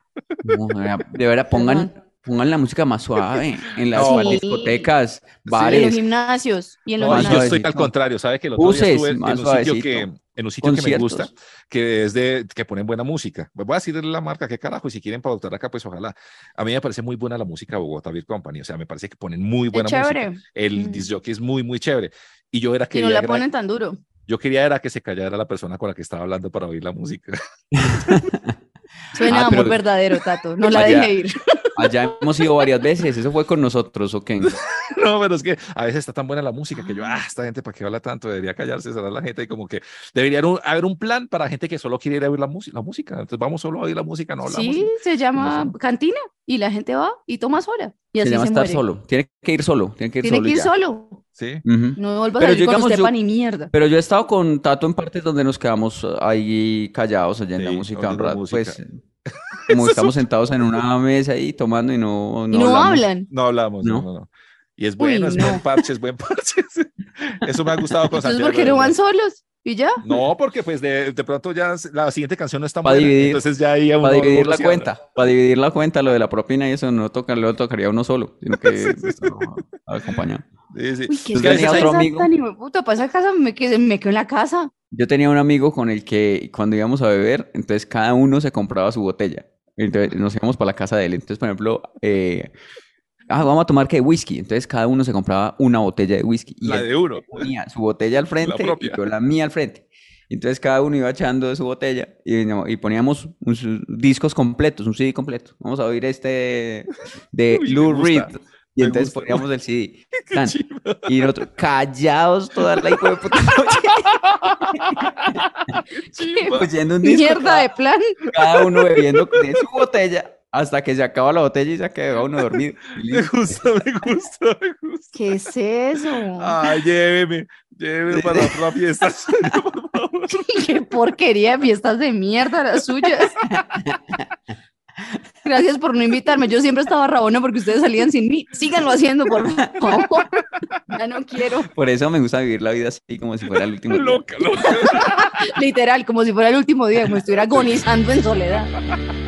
[SPEAKER 5] No, de verdad, pongan, pongan la música más suave en las
[SPEAKER 3] No.
[SPEAKER 5] discotecas,
[SPEAKER 4] En los
[SPEAKER 5] bares.
[SPEAKER 4] gimnasios y en los
[SPEAKER 3] No,
[SPEAKER 5] Más
[SPEAKER 3] yo
[SPEAKER 4] gimnasios.
[SPEAKER 3] estoy al contrario, ¿sabe que el otro día estuve en un sitio que, en un sitio que me gusta,
[SPEAKER 5] Conciertos.
[SPEAKER 3] que es de, que ponen buena música. Voy a decirle la marca, qué carajo, y si quieren pautar acá, pues ojalá. A mí me parece muy buena la música Bogotá Beer Company, o sea, me parece que ponen muy
[SPEAKER 4] Es
[SPEAKER 3] buena
[SPEAKER 4] chévere.
[SPEAKER 3] música. El
[SPEAKER 4] Mm.
[SPEAKER 3] disc jockey es muy, muy chévere. Y yo era
[SPEAKER 4] Y
[SPEAKER 3] que
[SPEAKER 4] no la ponen tan duro.
[SPEAKER 3] yo quería era que se callara la persona con la que estaba hablando para oír la música.
[SPEAKER 4] Suena
[SPEAKER 5] Ah,
[SPEAKER 4] amor
[SPEAKER 5] pero-
[SPEAKER 4] verdadero, Tato. No la
[SPEAKER 5] Allá-
[SPEAKER 4] deje ir.
[SPEAKER 5] Allá hemos ido varias veces, eso fue con nosotros, ¿o qué?
[SPEAKER 3] No, pero es que a veces está tan buena la música que yo, ah, esta gente, ¿para qué habla tanto? Debería callarse, cerrar la gente y como que debería haber un, haber un plan para gente que solo quiere ir a oír la, música la música. Entonces vamos solo a oír la música, no hablamos.
[SPEAKER 4] Sí, se llama
[SPEAKER 3] no
[SPEAKER 4] cantina y la gente va y toma sola. Y
[SPEAKER 5] Se
[SPEAKER 4] así
[SPEAKER 5] llama
[SPEAKER 4] se
[SPEAKER 5] estar
[SPEAKER 4] muere.
[SPEAKER 5] solo, tiene que ir solo, tiene que ir
[SPEAKER 4] Tiene
[SPEAKER 5] solo
[SPEAKER 4] que ir solo.
[SPEAKER 3] Sí.
[SPEAKER 4] No vuelvas
[SPEAKER 5] Pero
[SPEAKER 4] a salir con
[SPEAKER 5] digamos,
[SPEAKER 4] Estepan
[SPEAKER 5] yo-
[SPEAKER 4] ni mierda.
[SPEAKER 5] Pero yo he estado con Tato en partes donde nos quedamos ahí callados oyendo
[SPEAKER 3] Sí,
[SPEAKER 5] música un rato,
[SPEAKER 3] música.
[SPEAKER 5] pues como estamos sentados en una mesa ahí tomando y no,
[SPEAKER 4] y
[SPEAKER 5] no
[SPEAKER 4] no
[SPEAKER 5] hablamos.
[SPEAKER 4] hablan.
[SPEAKER 3] No hablamos, no,
[SPEAKER 5] No.
[SPEAKER 3] no, no. Y es bueno,
[SPEAKER 4] Uy,
[SPEAKER 3] es
[SPEAKER 4] no.
[SPEAKER 3] buen parche, es buen parche. Eso me ha gustado con
[SPEAKER 4] Entonces,
[SPEAKER 3] Santiago.
[SPEAKER 4] ¿por qué no van solos? ¿Y ya?
[SPEAKER 3] No, porque pues de, de pronto ya la siguiente canción no es tan
[SPEAKER 5] Pa'
[SPEAKER 3] buena.
[SPEAKER 5] dividir-
[SPEAKER 3] entonces ya ahí a
[SPEAKER 5] Para dividir la
[SPEAKER 3] sí
[SPEAKER 5] cuenta, para dividir la cuenta, lo de la propina y eso no toca, lo tocaría uno solo, sino que esto acompañado.
[SPEAKER 3] habla. Sí, sí.
[SPEAKER 4] Uy, qué
[SPEAKER 5] tenía otro amigo.
[SPEAKER 4] tan hijueputa, para esa casa me, me quedo en la casa.
[SPEAKER 5] Yo tenía un amigo con el que cuando íbamos a beber, entonces cada uno se compraba su botella. Entonces nos íbamos para la casa de él. Entonces, por ejemplo, eh, ah, vamos a tomar que whisky. Entonces cada uno se compraba una botella de whisky. Y
[SPEAKER 3] La de uno.
[SPEAKER 5] ponía su botella al frente y
[SPEAKER 3] propia.
[SPEAKER 5] yo la mía al frente. Entonces cada uno iba echando de su botella y, y poníamos un- discos completos, un CD completo. Vamos a oír este de
[SPEAKER 3] Uy,
[SPEAKER 5] Lou Reed. Y
[SPEAKER 3] me
[SPEAKER 5] entonces
[SPEAKER 3] gusta.
[SPEAKER 5] poníamos el CD. Tan. Y nosotros callados toda la hijo de puta noche, oyendo un disco.
[SPEAKER 4] Mierda de plan.
[SPEAKER 5] cada uno bebiendo de su botella hasta que se acaba la botella y se queda uno dormido.
[SPEAKER 3] Me gusta, me gusta, me gusta.
[SPEAKER 4] ¿Qué es eso?
[SPEAKER 3] Ay, lléveme, lléveme para la otra fiesta. por favor.
[SPEAKER 4] Qué porquería de fiestas de mierda las suyas. Gracias por no invitarme. Yo siempre estaba rabona porque ustedes salían sin mí. Síganlo haciendo, por favor. Ya no quiero.
[SPEAKER 5] Por eso me gusta vivir la vida así como si fuera el último día.
[SPEAKER 3] Loca, loca.
[SPEAKER 4] Literal, como si fuera el último día, como si estuviera agonizando en soledad.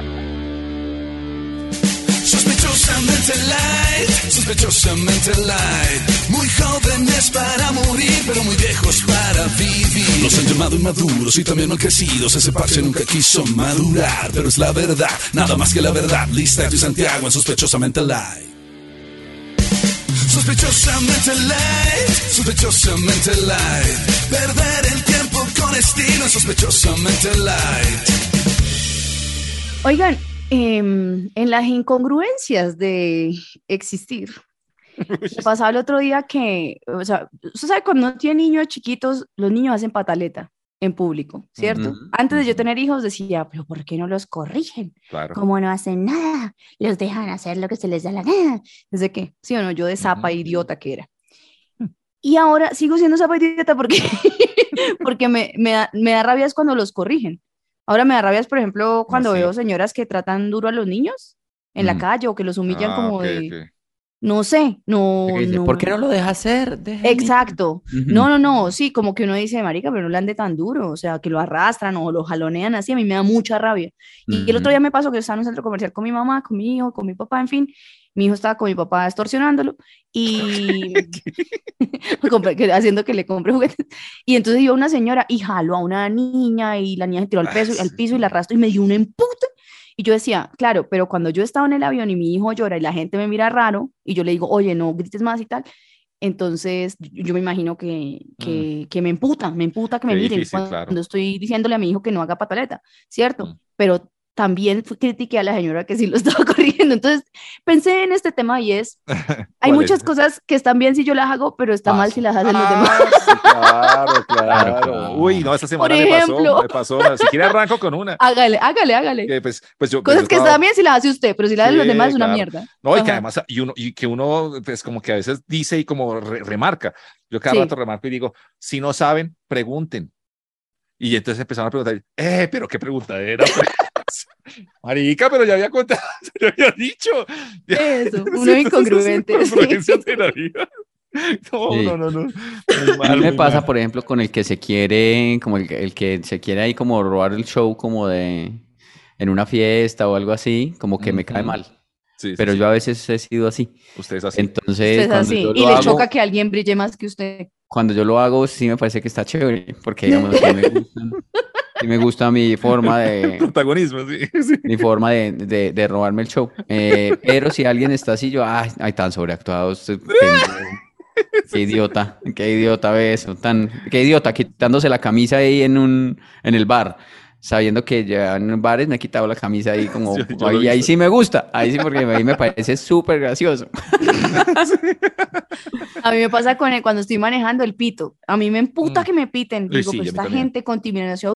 [SPEAKER 2] Sospechosamente light, sospechosamente light. Muy jóvenes para morir, pero muy viejos para vivir. Los han llamado inmaduros y también mal crecidos. Ese parche nunca quiso madurar, pero es la verdad, nada más que la verdad. Lista y Santiago en sospechosamente light. Sospechosamente light, sospechosamente light. Perder el tiempo con estilo en sospechosamente light.
[SPEAKER 4] Oigan, em, en las incongruencias de existir, me pasaba el otro día que, o sea, usted sabe cuando uno tiene niños chiquitos, los niños hacen pataleta en público, ¿cierto? Antes de yo tener hijos decía, pero ¿por qué no los corrigen?
[SPEAKER 3] Claro.
[SPEAKER 4] Como no hacen nada, los dejan hacer lo que se les da la gana. Desde que, sí o no, yo de zapa
[SPEAKER 3] Ujú.
[SPEAKER 4] idiota que era. Y ahora sigo siendo zapa idiota porque, porque me, me, da, me da rabia es cuando los corrigen. Ahora me da rabia por ejemplo, cuando
[SPEAKER 3] así?
[SPEAKER 4] veo señoras que tratan duro a los niños en la
[SPEAKER 5] Mm.
[SPEAKER 4] calle o que los humillan
[SPEAKER 3] Ah,
[SPEAKER 4] como
[SPEAKER 3] ok,
[SPEAKER 4] de,
[SPEAKER 3] ok.
[SPEAKER 4] no sé, no, no.
[SPEAKER 5] ¿Por qué no lo deja hacer? Déjeme".
[SPEAKER 4] Exacto.
[SPEAKER 5] Ujú.
[SPEAKER 4] No, no, no, sí, como que uno dice, marica, pero no le ande tan duro, o sea, que lo arrastran o lo jalonean así, a mí me da mucha rabia. Y el otro día me pasó que estaba en un centro comercial con mi mamá, con mi hijo, con mi papá, en fin. Mi hijo estaba con mi papá extorsionándolo y haciendo que le compre juguetes. Y entonces iba una señora y jaló a una niña y la niña se tiró al, peso, al piso y la arrastró y me dio un empute. Y yo decía, claro, pero cuando yo estaba en el avión y mi hijo llora y la gente me mira raro y yo le digo, oye, no grites más y tal, entonces yo me imagino que, que, que me emputa, me emputa que me
[SPEAKER 3] Qué
[SPEAKER 4] miren
[SPEAKER 3] difícil,
[SPEAKER 4] cuando
[SPEAKER 3] claro.
[SPEAKER 4] estoy diciéndole a mi hijo que no haga pataleta, ¿cierto?
[SPEAKER 3] Mm.
[SPEAKER 4] Pero también critiqué a la señora que sí lo estaba corrigiendo. Entonces pensé en este tema y es, hay
[SPEAKER 3] ¿Cuál
[SPEAKER 4] muchas
[SPEAKER 3] es?
[SPEAKER 4] cosas que están bien si yo las hago, pero está mal si las hacen los demás.
[SPEAKER 3] Ah, sí, claro, claro,
[SPEAKER 5] claro.
[SPEAKER 3] Uy, no, esta semana me
[SPEAKER 4] ejemplo.
[SPEAKER 3] pasó, me pasó. Si quiere arranco con una.
[SPEAKER 4] Hágale, hágale, hágale.
[SPEAKER 3] Que, pues, pues yo, pues
[SPEAKER 4] Cosas
[SPEAKER 3] yo
[SPEAKER 4] que
[SPEAKER 3] estaba-
[SPEAKER 4] están bien si las hace usted, pero si las hacen los
[SPEAKER 3] Sí,
[SPEAKER 4] demás es una
[SPEAKER 3] claro.
[SPEAKER 4] mierda.
[SPEAKER 3] No, y que
[SPEAKER 4] Ajá.
[SPEAKER 3] además, y, uno, y que uno, pues como que a veces dice y como re- remarca. Yo cada
[SPEAKER 4] Sí.
[SPEAKER 3] rato remarco y digo, si no saben, pregunten. Y entonces empezaron a preguntar, eh, pero qué preguntadera. pues. Marica, pero ya había contado, ya había dicho.
[SPEAKER 4] Eso, uno
[SPEAKER 3] entonces,
[SPEAKER 4] incongruente. sí.
[SPEAKER 3] incongruencias de la vida. No,
[SPEAKER 5] Sí.
[SPEAKER 3] no, no, no. Muy
[SPEAKER 5] A
[SPEAKER 3] mal,
[SPEAKER 5] mí me pasa,
[SPEAKER 3] mal.
[SPEAKER 5] por ejemplo, con el que se quiere, como el, que- el que se quiere ahí como robar el show como de en una fiesta o algo así, como que me cae mal.
[SPEAKER 3] Sí, sí,
[SPEAKER 5] Pero
[SPEAKER 3] sí.
[SPEAKER 5] yo a veces he sido así.
[SPEAKER 3] Ustedes así.
[SPEAKER 5] Entonces,
[SPEAKER 4] Usted es
[SPEAKER 5] cuando
[SPEAKER 4] así.
[SPEAKER 5] yo
[SPEAKER 4] Y
[SPEAKER 5] lo
[SPEAKER 4] le
[SPEAKER 5] hago,
[SPEAKER 4] choca que alguien brille más que usted.
[SPEAKER 5] cuando yo lo hago, sí me parece que está chévere, porque digamos, me gusta, sí me gusta mi forma de,
[SPEAKER 3] Protagonismo, sí. sí.
[SPEAKER 5] mi forma de, de, de robarme el show. Eh, pero si alguien está así, yo, ay, ay, tan sobreactuados, eh, pendejo. Qué idiota, qué idiota ve eso, tan, qué idiota, quitándose la camisa ahí en un, en el bar. sabiendo que ya en bares me he quitado la camisa ahí como,
[SPEAKER 3] Yo-
[SPEAKER 5] ahí, sí me gusta, ahí sí porque ahí me parece súper gracioso.
[SPEAKER 4] A mí me pasa con el- cuando estoy manejando el pito. A mí me emputa
[SPEAKER 3] Mm.
[SPEAKER 4] que me piten. Digo,
[SPEAKER 3] sí,
[SPEAKER 4] pues esta gente contaminación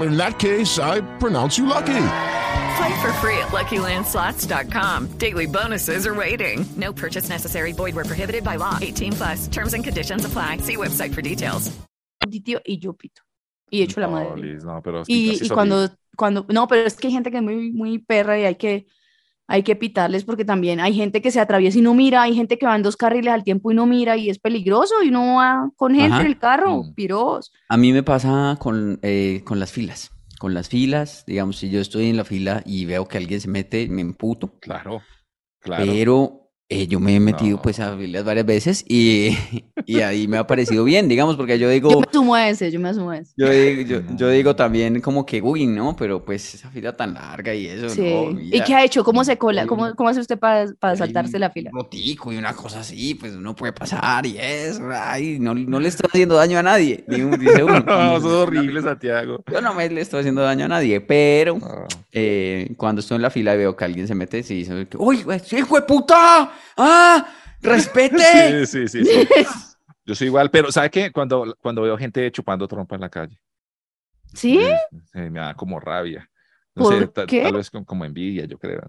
[SPEAKER 6] In that case, I pronounce you lucky.
[SPEAKER 7] Play for free at LuckyLandSlots.com. Daily bonuses are waiting. No purchase necessary. Void were prohibited by law. 18 plus. Terms and conditions apply. See website for details.
[SPEAKER 4] auditivo y yo pito. Y echo la madre.
[SPEAKER 3] Liz, no, pero es que
[SPEAKER 4] Y, y cuando, cuando, no, pero es que hay gente que es muy, muy perra y hay que, hay que pitarles porque también hay gente que se atraviesa y no mira, hay gente que va en dos carriles al tiempo y no mira y es peligroso y uno va con gente
[SPEAKER 5] Ajá.
[SPEAKER 4] en el carro,
[SPEAKER 3] Mm.
[SPEAKER 4] piros.
[SPEAKER 5] A mí me pasa con, eh, con las filas. Con las filas, digamos, si yo estoy en la fila y veo que alguien se mete, me emputo.
[SPEAKER 3] Claro, claro.
[SPEAKER 5] Pero eh, yo me he metido
[SPEAKER 3] No.
[SPEAKER 5] pues a filas varias veces y, y ahí me ha parecido bien, digamos, porque yo digo,
[SPEAKER 4] Yo me sumo a ese, yo me asumo a ese.
[SPEAKER 5] yo digo, yo, yo digo también como que, uy, no, pero pues esa fila tan larga y eso,
[SPEAKER 4] Sí.
[SPEAKER 5] no,
[SPEAKER 4] ¿Y qué ha hecho? ¿Cómo se cola? ¿Cómo,
[SPEAKER 5] un-
[SPEAKER 4] cómo hace usted para, para saltarse
[SPEAKER 5] un
[SPEAKER 4] la fila?
[SPEAKER 5] rotico y una cosa así, pues uno puede pasar y eso, ay, no, no le estoy haciendo daño a nadie, dice dice uno.
[SPEAKER 3] No, eso es horrible, Santiago.
[SPEAKER 5] Yo no me le estoy haciendo daño a nadie, pero
[SPEAKER 3] Ah.
[SPEAKER 5] eh, cuando estoy en la fila y veo que alguien se mete, sí, dice, ¡Uy, hijo de puta! ¡Ah! ¡Respete!
[SPEAKER 3] Sí, sí, sí, sí. Yo soy igual, pero ¿sabe qué? Cuando, cuando veo gente chupando trompa en la calle,
[SPEAKER 4] ¿Sí?
[SPEAKER 3] eh, me da como rabia. No sé,
[SPEAKER 4] ¿Por
[SPEAKER 3] ta-
[SPEAKER 4] qué?
[SPEAKER 3] tal vez como, como envidia, yo creo.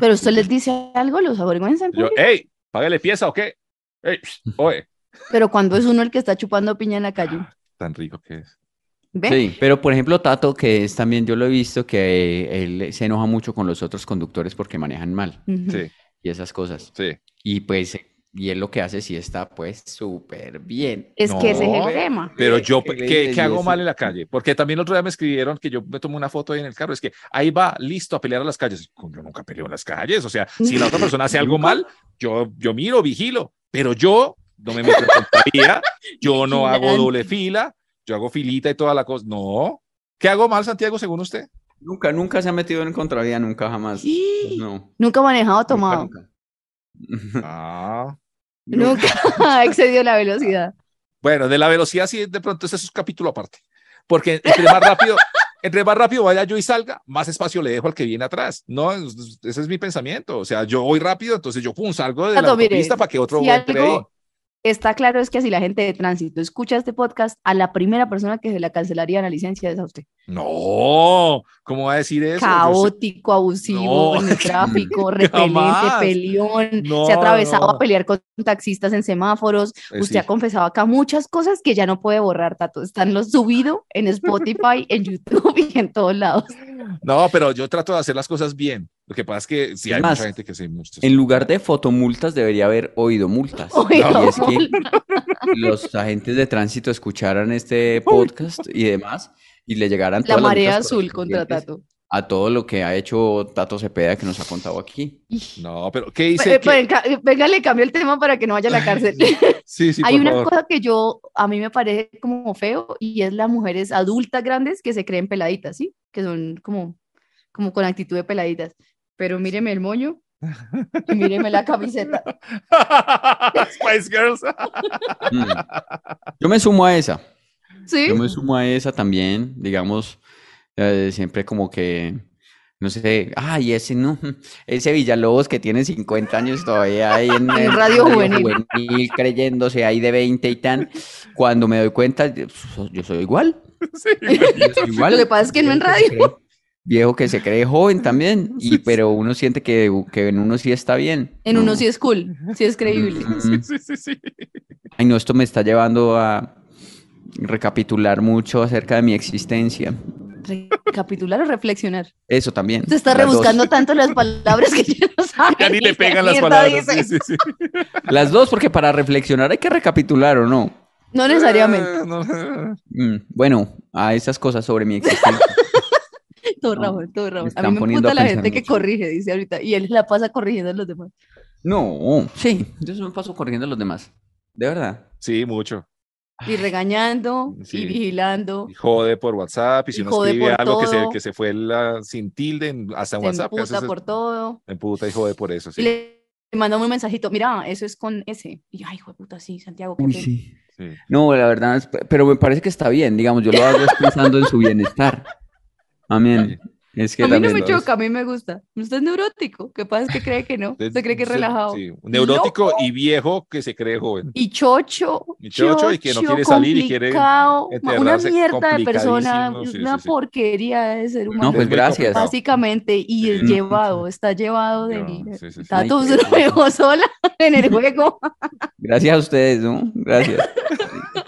[SPEAKER 4] ¿Pero usted les dice algo? ¿Los avergüenza en
[SPEAKER 3] Yo,
[SPEAKER 4] público?
[SPEAKER 3] ¡Ey! ¿Págale pieza o qué? ¡Ey! Oye,
[SPEAKER 4] Pero cuando es uno el que está chupando piña en la calle.
[SPEAKER 3] tan rico que es.
[SPEAKER 4] ¿Ve?
[SPEAKER 5] Sí, pero por ejemplo Tato, que es también, yo lo he visto, que eh, él se enoja mucho con los otros conductores porque manejan mal.
[SPEAKER 3] Sí,
[SPEAKER 5] y esas cosas.
[SPEAKER 3] sí.
[SPEAKER 5] Y pues, y él lo que hace sí está pues súper bien.
[SPEAKER 4] Es que ese es
[SPEAKER 3] No,
[SPEAKER 4] el tema.
[SPEAKER 3] Pero yo,
[SPEAKER 5] ¿Qué
[SPEAKER 3] ¿qué, hago mal en la calle? Porque también el otro día me escribieron que yo me tomo una foto ahí en el carro. Es que ahí va, listo a pelear a las calles. Yo nunca peleo en las calles. O sea, si la otra persona hace algo mal, yo, yo miro, vigilo. Pero yo no me meto en tontería. Yo no hago doble fila. Yo hago filita y toda la cosa. No. ¿Qué hago mal, Santiago, según usted?
[SPEAKER 5] Nunca, nunca se ha metido en contravía, nunca jamás. No.
[SPEAKER 4] Nunca ha manejado
[SPEAKER 5] nunca,
[SPEAKER 4] tomado.
[SPEAKER 5] nunca.
[SPEAKER 3] Ah.
[SPEAKER 4] Nunca ha excedido la velocidad.
[SPEAKER 3] Bueno, de la velocidad sí, de pronto ese es un capítulo aparte. Porque entre más rápido, entre más rápido vaya yo y salga, más espacio le dejo al que viene atrás. No, Es- ese es mi pensamiento. O sea, yo voy rápido, entonces yo pum, salgo de la
[SPEAKER 4] Tato, mire,
[SPEAKER 3] autopista para que otro
[SPEAKER 4] si algo está claro es que si la gente de tránsito escucha este podcast, a la primera persona que se la cancelaría la licencia es a usted.
[SPEAKER 3] No, ¿cómo va a decir eso?
[SPEAKER 4] Caótico, abusivo
[SPEAKER 3] No,
[SPEAKER 4] en el tráfico, repelente, peleón,
[SPEAKER 3] No,
[SPEAKER 4] se ha atravesado
[SPEAKER 3] no.
[SPEAKER 4] a pelear con taxistas en semáforos.
[SPEAKER 3] Eh,
[SPEAKER 4] Usted
[SPEAKER 3] sí.
[SPEAKER 4] ha confesado acá muchas cosas que ya no puede borrar, Tato. Están los subido en Spotify, en YouTube y en todos lados.
[SPEAKER 3] No, pero yo trato de hacer las cosas bien. Lo que pasa es que sí hay
[SPEAKER 5] más,
[SPEAKER 3] mucha gente que se muchas-
[SPEAKER 5] En lugar de fotomultas debería haber oído multas.
[SPEAKER 4] Oído
[SPEAKER 5] Y es que los agentes de tránsito escucharan este podcast y demás y le llegaran
[SPEAKER 4] La
[SPEAKER 5] todas
[SPEAKER 4] marea
[SPEAKER 5] multas
[SPEAKER 4] azul contra Tato.
[SPEAKER 5] a todo lo que ha hecho Tato Cepeda que nos ha contado aquí.
[SPEAKER 3] No, pero ¿qué dice? Que-
[SPEAKER 4] venga, venga, le cambio el tema para que no vaya a la cárcel.
[SPEAKER 3] Sí, sí,
[SPEAKER 4] Hay
[SPEAKER 3] por
[SPEAKER 4] una
[SPEAKER 3] favor.
[SPEAKER 4] cosa que yo, a mí me parece como feo y es las mujeres adultas grandes que se creen peladitas, ¿sí? Que son como, como con actitud de peladitas. Pero míreme el moño y míreme la camiseta.
[SPEAKER 3] Spice Girls.
[SPEAKER 5] Mm. Yo me sumo a esa.
[SPEAKER 4] ¿Sí?
[SPEAKER 5] Yo me sumo a esa también, digamos, eh, siempre como que, no sé, ay, ese no, ese Villalobos que tiene 50 años todavía ahí en,
[SPEAKER 4] Radio Juvenil.
[SPEAKER 5] Juvenil, creyéndose ahí de 20 y tan, cuando me doy cuenta, yo, soy igual.
[SPEAKER 3] Sí.
[SPEAKER 5] yo soy igual.
[SPEAKER 4] Lo que pasa es que no en radio.
[SPEAKER 5] Viejo que se cree joven también, y, pero uno siente que, que en uno sí está bien.
[SPEAKER 4] En uno
[SPEAKER 5] No.
[SPEAKER 4] sí es cool, sí es creíble.
[SPEAKER 5] Mm.
[SPEAKER 3] Sí, sí, sí, sí.
[SPEAKER 5] Ay, no, esto me está llevando a recapitular mucho acerca de mi existencia.
[SPEAKER 4] Recapitular o reflexionar.
[SPEAKER 5] Eso también.
[SPEAKER 4] Usted está
[SPEAKER 5] dos.
[SPEAKER 4] rebuscando tanto las palabras que ya no sabe.
[SPEAKER 3] Ya ni le pegan las palabras.
[SPEAKER 4] dice.
[SPEAKER 3] Sí, sí, sí.
[SPEAKER 5] Las dos, porque para reflexionar hay que recapitular o no.
[SPEAKER 4] No necesariamente.
[SPEAKER 3] No.
[SPEAKER 5] Mm, bueno, a esas cosas sobre mi existencia.
[SPEAKER 4] Todo
[SPEAKER 5] No,
[SPEAKER 4] todo
[SPEAKER 5] me
[SPEAKER 4] A mí me gusta la gente que
[SPEAKER 5] mucho.
[SPEAKER 4] corrige, dice ahorita. Y él la pasa corrigiendo a los demás.
[SPEAKER 5] No, sí, yo me paso corriendo a los demás. De verdad.
[SPEAKER 3] Sí, mucho.
[SPEAKER 4] y regañando
[SPEAKER 3] Sí.
[SPEAKER 4] y vigilando.
[SPEAKER 3] Y jode por WhatsApp y si
[SPEAKER 4] Y
[SPEAKER 3] uno escribe algo que se,
[SPEAKER 4] todo.
[SPEAKER 3] que se fue la, sin tilde hasta en
[SPEAKER 4] Se
[SPEAKER 3] WhatsApp. que
[SPEAKER 4] emputa
[SPEAKER 3] es-
[SPEAKER 4] por todo.
[SPEAKER 3] se emputa y jode por eso.
[SPEAKER 4] Y
[SPEAKER 3] Sí.
[SPEAKER 4] le manda un mensajito, mira, eso es con ese. Y yo, ay, hijo de puta, sí, Santiago, qué
[SPEAKER 5] Uy,
[SPEAKER 4] pena".
[SPEAKER 5] sí.
[SPEAKER 3] Sí.
[SPEAKER 5] No, la verdad, es- pero me parece que está bien, digamos, yo lo hago es pensando en su bienestar. Amén. Es que
[SPEAKER 4] A mí no me choca, a mí me gusta. Usted es neurótico, que pasa es que cree que no. Usted cree que es relajado.
[SPEAKER 3] sí, neurótico
[SPEAKER 4] Loco.
[SPEAKER 3] y viejo que se cree joven.
[SPEAKER 4] Y chocho,
[SPEAKER 3] Y chocho, y que no quiere salir y quiere
[SPEAKER 4] complicado, una mierda de persona,
[SPEAKER 3] sí,
[SPEAKER 4] una
[SPEAKER 3] sí, sí.
[SPEAKER 4] porquería de ser humano.
[SPEAKER 5] No, pues
[SPEAKER 3] Es muy
[SPEAKER 5] gracias.
[SPEAKER 4] Básicamente, y
[SPEAKER 3] Sí.
[SPEAKER 4] es llevado, está llevado de...
[SPEAKER 3] No.
[SPEAKER 4] Tato
[SPEAKER 5] Ay,
[SPEAKER 4] se lo dejó sola en el juego.
[SPEAKER 5] Gracias a ustedes, ¿no? Gracias.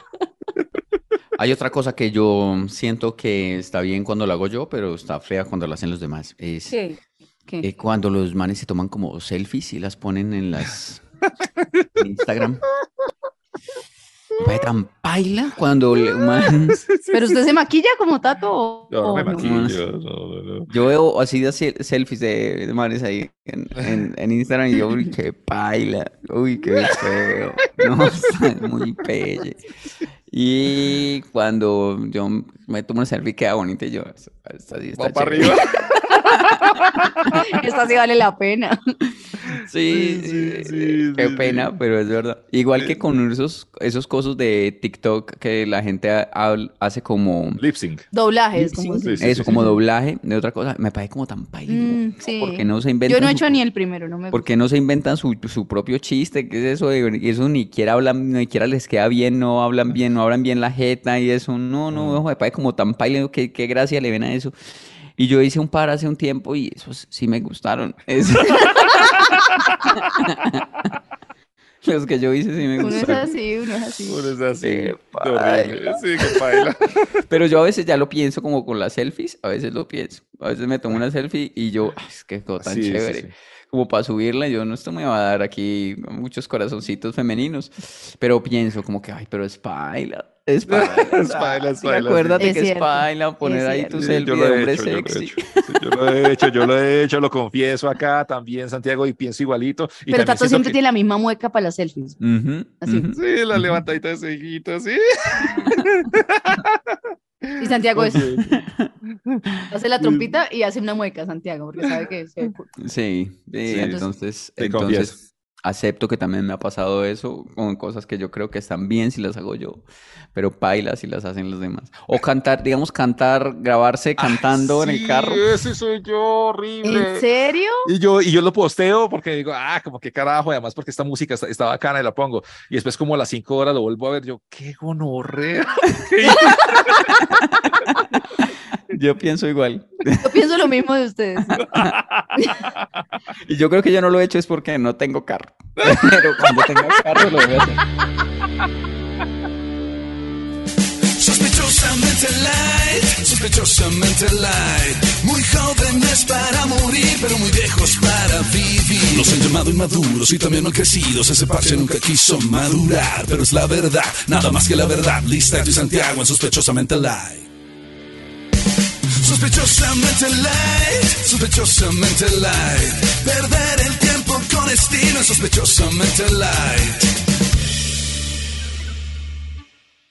[SPEAKER 5] Hay otra cosa que yo siento que está bien cuando la hago yo, pero está fea cuando la hacen los demás. Es
[SPEAKER 4] ¿Qué? ¿Qué?
[SPEAKER 5] eh, cuando los manes se toman como selfies y las ponen en las en Instagram. Tan paila cuando le- man-
[SPEAKER 4] ¿Pero usted se maquilla como Tato o,
[SPEAKER 3] no me maquillo, no, no, no.
[SPEAKER 5] Yo veo así de se- selfies de, de manes ahí en, en- en Instagram y yo, uy, qué paila, uy, qué feo, no, muy pelle. Y cuando yo me tomo una selfie queda bonita y yo, esta esta sí está
[SPEAKER 3] Va para arriba.
[SPEAKER 4] Esta sí vale la pena.
[SPEAKER 5] Sí,
[SPEAKER 3] Sí, sí,
[SPEAKER 5] eh,
[SPEAKER 3] sí,
[SPEAKER 5] qué
[SPEAKER 3] sí,
[SPEAKER 5] pena,
[SPEAKER 3] sí.
[SPEAKER 5] pero es verdad. Igual que con esos, esos cosas de TikTok que la gente hace como
[SPEAKER 3] Lip sync.
[SPEAKER 4] Doblajes, como
[SPEAKER 3] Sí, sí,
[SPEAKER 5] eso,
[SPEAKER 3] sí,
[SPEAKER 5] como
[SPEAKER 3] sí.
[SPEAKER 5] doblaje de otra cosa, me parece como tan paila.
[SPEAKER 4] Mm, sí.
[SPEAKER 5] Porque no se inventan
[SPEAKER 4] Yo no he
[SPEAKER 5] su-
[SPEAKER 4] hecho ni el primero, no me
[SPEAKER 5] ¿Por
[SPEAKER 4] gusta.
[SPEAKER 5] qué no se inventan su, su propio chiste? ¿Qué es eso? de- Y eso ni siquiera hablan, ni siquiera les queda bien, no hablan bien, no hablan bien la jeta y eso. No, no, ojo, me parece como tan paila, qué, qué gracia le ven a eso. Y yo hice un par hace un tiempo y esos sí me gustaron. Es- Los que yo hice sí me
[SPEAKER 4] Uno es
[SPEAKER 5] gustaron.
[SPEAKER 4] así, uno es así.
[SPEAKER 3] Uno es así.
[SPEAKER 5] Qué.
[SPEAKER 3] Sí, qué paila.
[SPEAKER 5] Pero yo a veces ya lo pienso como con las selfies, a veces lo pienso. A veces me tomo una selfie y yo, "Ay, es que todo tan
[SPEAKER 3] Sí, sí,
[SPEAKER 5] chévere.
[SPEAKER 3] sí.
[SPEAKER 5] Como para subirla, yo no esto me va a dar aquí muchos corazoncitos femeninos, pero pienso como que, ay, pero es paila, es paila.
[SPEAKER 3] Es paila, es
[SPEAKER 5] Sí,
[SPEAKER 3] paila, sí.
[SPEAKER 5] Acuérdate
[SPEAKER 4] Es
[SPEAKER 5] que es paila poner
[SPEAKER 4] es
[SPEAKER 5] ahí tu selfie
[SPEAKER 3] yo
[SPEAKER 5] de
[SPEAKER 3] lo he
[SPEAKER 5] hombre
[SPEAKER 3] hecho, yo lo he
[SPEAKER 5] sexy.
[SPEAKER 3] hecho. Sí, yo lo he hecho, yo lo he hecho, lo confieso acá también, Santiago, y pienso igualito. Y
[SPEAKER 4] Pero Tato siempre
[SPEAKER 3] que-
[SPEAKER 4] tiene la misma mueca para las selfies. Así.
[SPEAKER 3] Sí, la levantadita de cejitos, sí.
[SPEAKER 4] Y Santiago es, hace la trompita y hace una mueca, Santiago, porque sabe que cool.
[SPEAKER 5] Sí, sí,
[SPEAKER 3] Sí,
[SPEAKER 5] entonces,
[SPEAKER 3] te confieso.
[SPEAKER 5] entonces acepto que también me ha pasado eso con cosas que yo creo que están bien si las hago yo, pero paila si las hacen los demás. O cantar, digamos, cantar, grabarse cantando en el
[SPEAKER 3] Sí,
[SPEAKER 5] carro.
[SPEAKER 3] Ese soy yo, horrible.
[SPEAKER 4] ¿En serio?
[SPEAKER 3] Y yo, y yo lo posteo porque digo, ah, como que carajo, y además porque esta música está, está bacana y la pongo. Y después como a las cinco horas lo vuelvo a ver, yo, qué gonorrea.
[SPEAKER 5] Yo pienso igual.
[SPEAKER 4] Yo pienso lo mismo de ustedes.
[SPEAKER 5] Y yo creo que yo no lo he hecho es porque no tengo carro. Pero cuando tenga carro lo voy a hacer.
[SPEAKER 2] Sospechosamente light, sospechosamente light. Muy jóvenes para morir, pero muy viejos para vivir. Los han llamado inmaduros y también no crecidos. Ese parche nunca quiso madurar, pero es la verdad, nada más que la verdad. Lista y Santiago en sospechosamente light. Sospechosamente light, sospechosamente light. Perder el tiempo con estilo en sospechosamente light.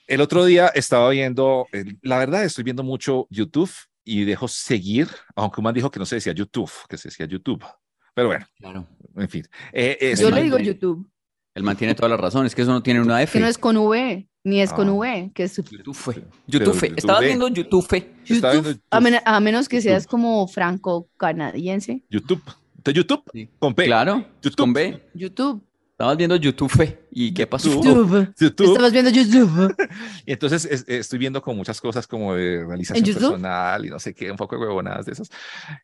[SPEAKER 3] El otro día estaba viendo, eh, la verdad estoy viendo mucho YouTube y dejo seguir, aunque un man dijo que no se decía YouTube, que se decía YouTube. Pero bueno,
[SPEAKER 5] Claro.
[SPEAKER 3] en fin. Eh, eh,
[SPEAKER 4] Yo le digo YouTube,
[SPEAKER 5] Él mantiene toda la razón, es que eso no tiene una F.
[SPEAKER 4] que no es con V, ni es con
[SPEAKER 3] Ah.
[SPEAKER 4] V, que es
[SPEAKER 5] YouTube. YouTube. Estabas
[SPEAKER 3] YouTube.
[SPEAKER 5] viendo YouTube.
[SPEAKER 3] estaba
[SPEAKER 4] YouTube, a, men- a menos que
[SPEAKER 3] YouTube.
[SPEAKER 4] seas como franco-canadiense.
[SPEAKER 3] YouTube. ¿De YouTube?
[SPEAKER 5] Sí.
[SPEAKER 3] Con P.
[SPEAKER 5] Claro,
[SPEAKER 3] YouTube.
[SPEAKER 5] con B.
[SPEAKER 4] YouTube.
[SPEAKER 5] Estabas viendo YouTube. ¿Y qué pasó?
[SPEAKER 4] YouTube.
[SPEAKER 3] YouTube.
[SPEAKER 4] Estabas viendo YouTube.
[SPEAKER 3] Y entonces es- estoy viendo con muchas cosas como de realización personal y no sé qué, un poco de huevonadas de esas.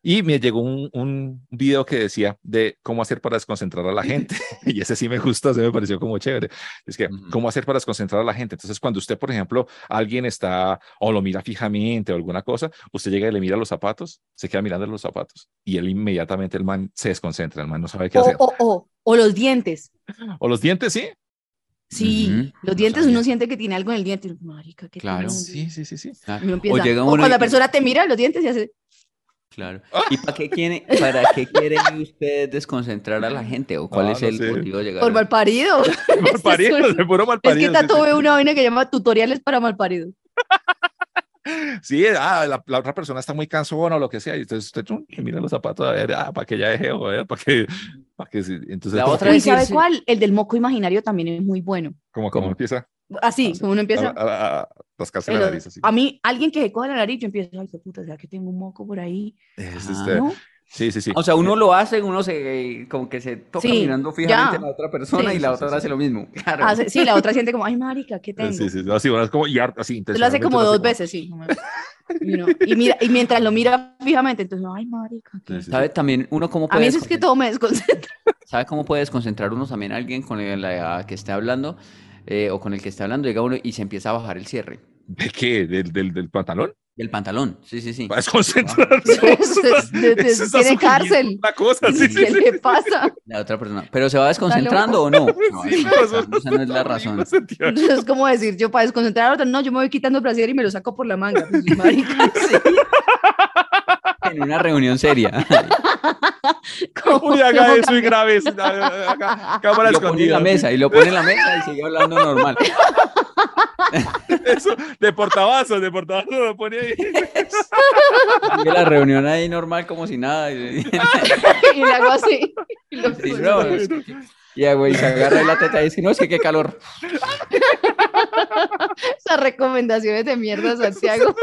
[SPEAKER 3] Y me llegó un, un video que decía de cómo hacer para desconcentrar a la gente. y ese sí me gustó, ese me pareció como chévere. Es que. ¿cómo hacer para desconcentrar a la gente? Entonces, cuando usted, por ejemplo, alguien está o lo mira fijamente o alguna cosa, usted llega y le mira los zapatos, se queda mirando los zapatos y él inmediatamente, el man se desconcentra, el man no sabe qué
[SPEAKER 4] O,
[SPEAKER 3] hacer.
[SPEAKER 4] o, o, o los dientes.
[SPEAKER 3] O los dientes, sí.
[SPEAKER 4] Sí, los dientes uno siente que tiene algo en el diente. Marica, qué
[SPEAKER 5] Claro.
[SPEAKER 4] tiene?
[SPEAKER 3] Sí, sí, sí, sí.
[SPEAKER 5] Ah,
[SPEAKER 4] Y uno empieza-
[SPEAKER 5] llega
[SPEAKER 4] o
[SPEAKER 5] uno
[SPEAKER 4] cuando la persona te mira los dientes y hace.
[SPEAKER 5] Claro. ¿Y para qué quiere, para qué quiere usted desconcentrar a la gente? ¿O cuál
[SPEAKER 3] No,
[SPEAKER 5] es
[SPEAKER 3] no
[SPEAKER 5] el
[SPEAKER 3] sé.
[SPEAKER 5] motivo de llegar?
[SPEAKER 4] Por
[SPEAKER 5] a-
[SPEAKER 4] malparido.
[SPEAKER 3] Malparido,
[SPEAKER 4] Es un-
[SPEAKER 3] de puro
[SPEAKER 4] Es que
[SPEAKER 3] malparido. sí,
[SPEAKER 4] una vaina que llama tutoriales para malparidos.
[SPEAKER 3] Sí, ah, la, la otra persona está muy cansona o lo que sea, y entonces usted mira los zapatos a ver, ah, para que ya deje, joder, para que, para que, sí. entonces,
[SPEAKER 5] La otra
[SPEAKER 3] que-
[SPEAKER 4] ¿Y sabe cuál? El del moco imaginario también es muy bueno.
[SPEAKER 3] como
[SPEAKER 5] ¿Cómo?
[SPEAKER 3] empieza
[SPEAKER 4] Así, como uno empieza.
[SPEAKER 3] a, a- a rascarse la
[SPEAKER 4] pero
[SPEAKER 3] nariz así.
[SPEAKER 4] a mí, alguien que se coja la nariz, yo empiezo, ay, qué puta, ¿será que tengo un moco por ahí?
[SPEAKER 3] Es
[SPEAKER 5] Ah,
[SPEAKER 3] este-
[SPEAKER 4] ¿No?
[SPEAKER 3] Sí, sí, sí.
[SPEAKER 5] O sea, uno lo hace, uno se como que se toca
[SPEAKER 4] Sí,
[SPEAKER 5] mirando fijamente
[SPEAKER 4] ya.
[SPEAKER 5] a la otra persona
[SPEAKER 4] Sí,
[SPEAKER 5] y la
[SPEAKER 3] sí,
[SPEAKER 5] otra
[SPEAKER 3] sí, sí.
[SPEAKER 5] hace lo mismo. Claro.
[SPEAKER 4] Hace- sí, la otra siente como, ay, marica, ¿qué tengo?
[SPEAKER 3] Sí, sí, sí, así, bueno, es como, y así,
[SPEAKER 4] lo hace como dos veces, sí. como- Y, uno- y mira, y mientras lo mira fijamente, entonces, ay, marica. ¿qué?
[SPEAKER 3] Sí, sí,
[SPEAKER 5] ¿Sabe también uno cómo
[SPEAKER 4] A
[SPEAKER 5] puede
[SPEAKER 4] mí eso es que todo me desconcentra.
[SPEAKER 5] ¿Sabe cómo puede desconcentrar uno también a alguien con el la que esté hablando eh, o con el que esté hablando? Llega uno y se empieza a bajar el cierre
[SPEAKER 3] ¿De qué? ¿Del, del, del pantalón?
[SPEAKER 5] Del pantalón. Sí, sí, sí.
[SPEAKER 3] Para desconcentrarse. Está
[SPEAKER 4] tiene cárcel.
[SPEAKER 3] Una cosa, sí, sí,
[SPEAKER 4] ¿Qué
[SPEAKER 3] sí.
[SPEAKER 4] le pasa?
[SPEAKER 5] La otra persona. ¿Pero se va desconcentrando o no? No, esa no es la razón.
[SPEAKER 4] Es como decir, yo para desconcentrar a otro, no, yo me voy quitando el brasier y me lo saco por la manga. Pues, marica,
[SPEAKER 5] En una reunión seria.
[SPEAKER 4] ¿cómo-
[SPEAKER 3] Uy, haga eso y acá, Cámara
[SPEAKER 5] Y lo pone en la
[SPEAKER 3] escondida.
[SPEAKER 5] mesa y lo pone en la mesa y sigue hablando normal.
[SPEAKER 3] Eso, de portavasos, de portavasos lo pone ahí.
[SPEAKER 5] Sigue la reunión ahí normal como si nada. Y,
[SPEAKER 4] Y le hago así. Y lo-
[SPEAKER 5] y no, es que- y ya, güey, se agarra la teta y dice, no, es que qué calor.
[SPEAKER 4] Esas recomendaciones de mierda, Santiago.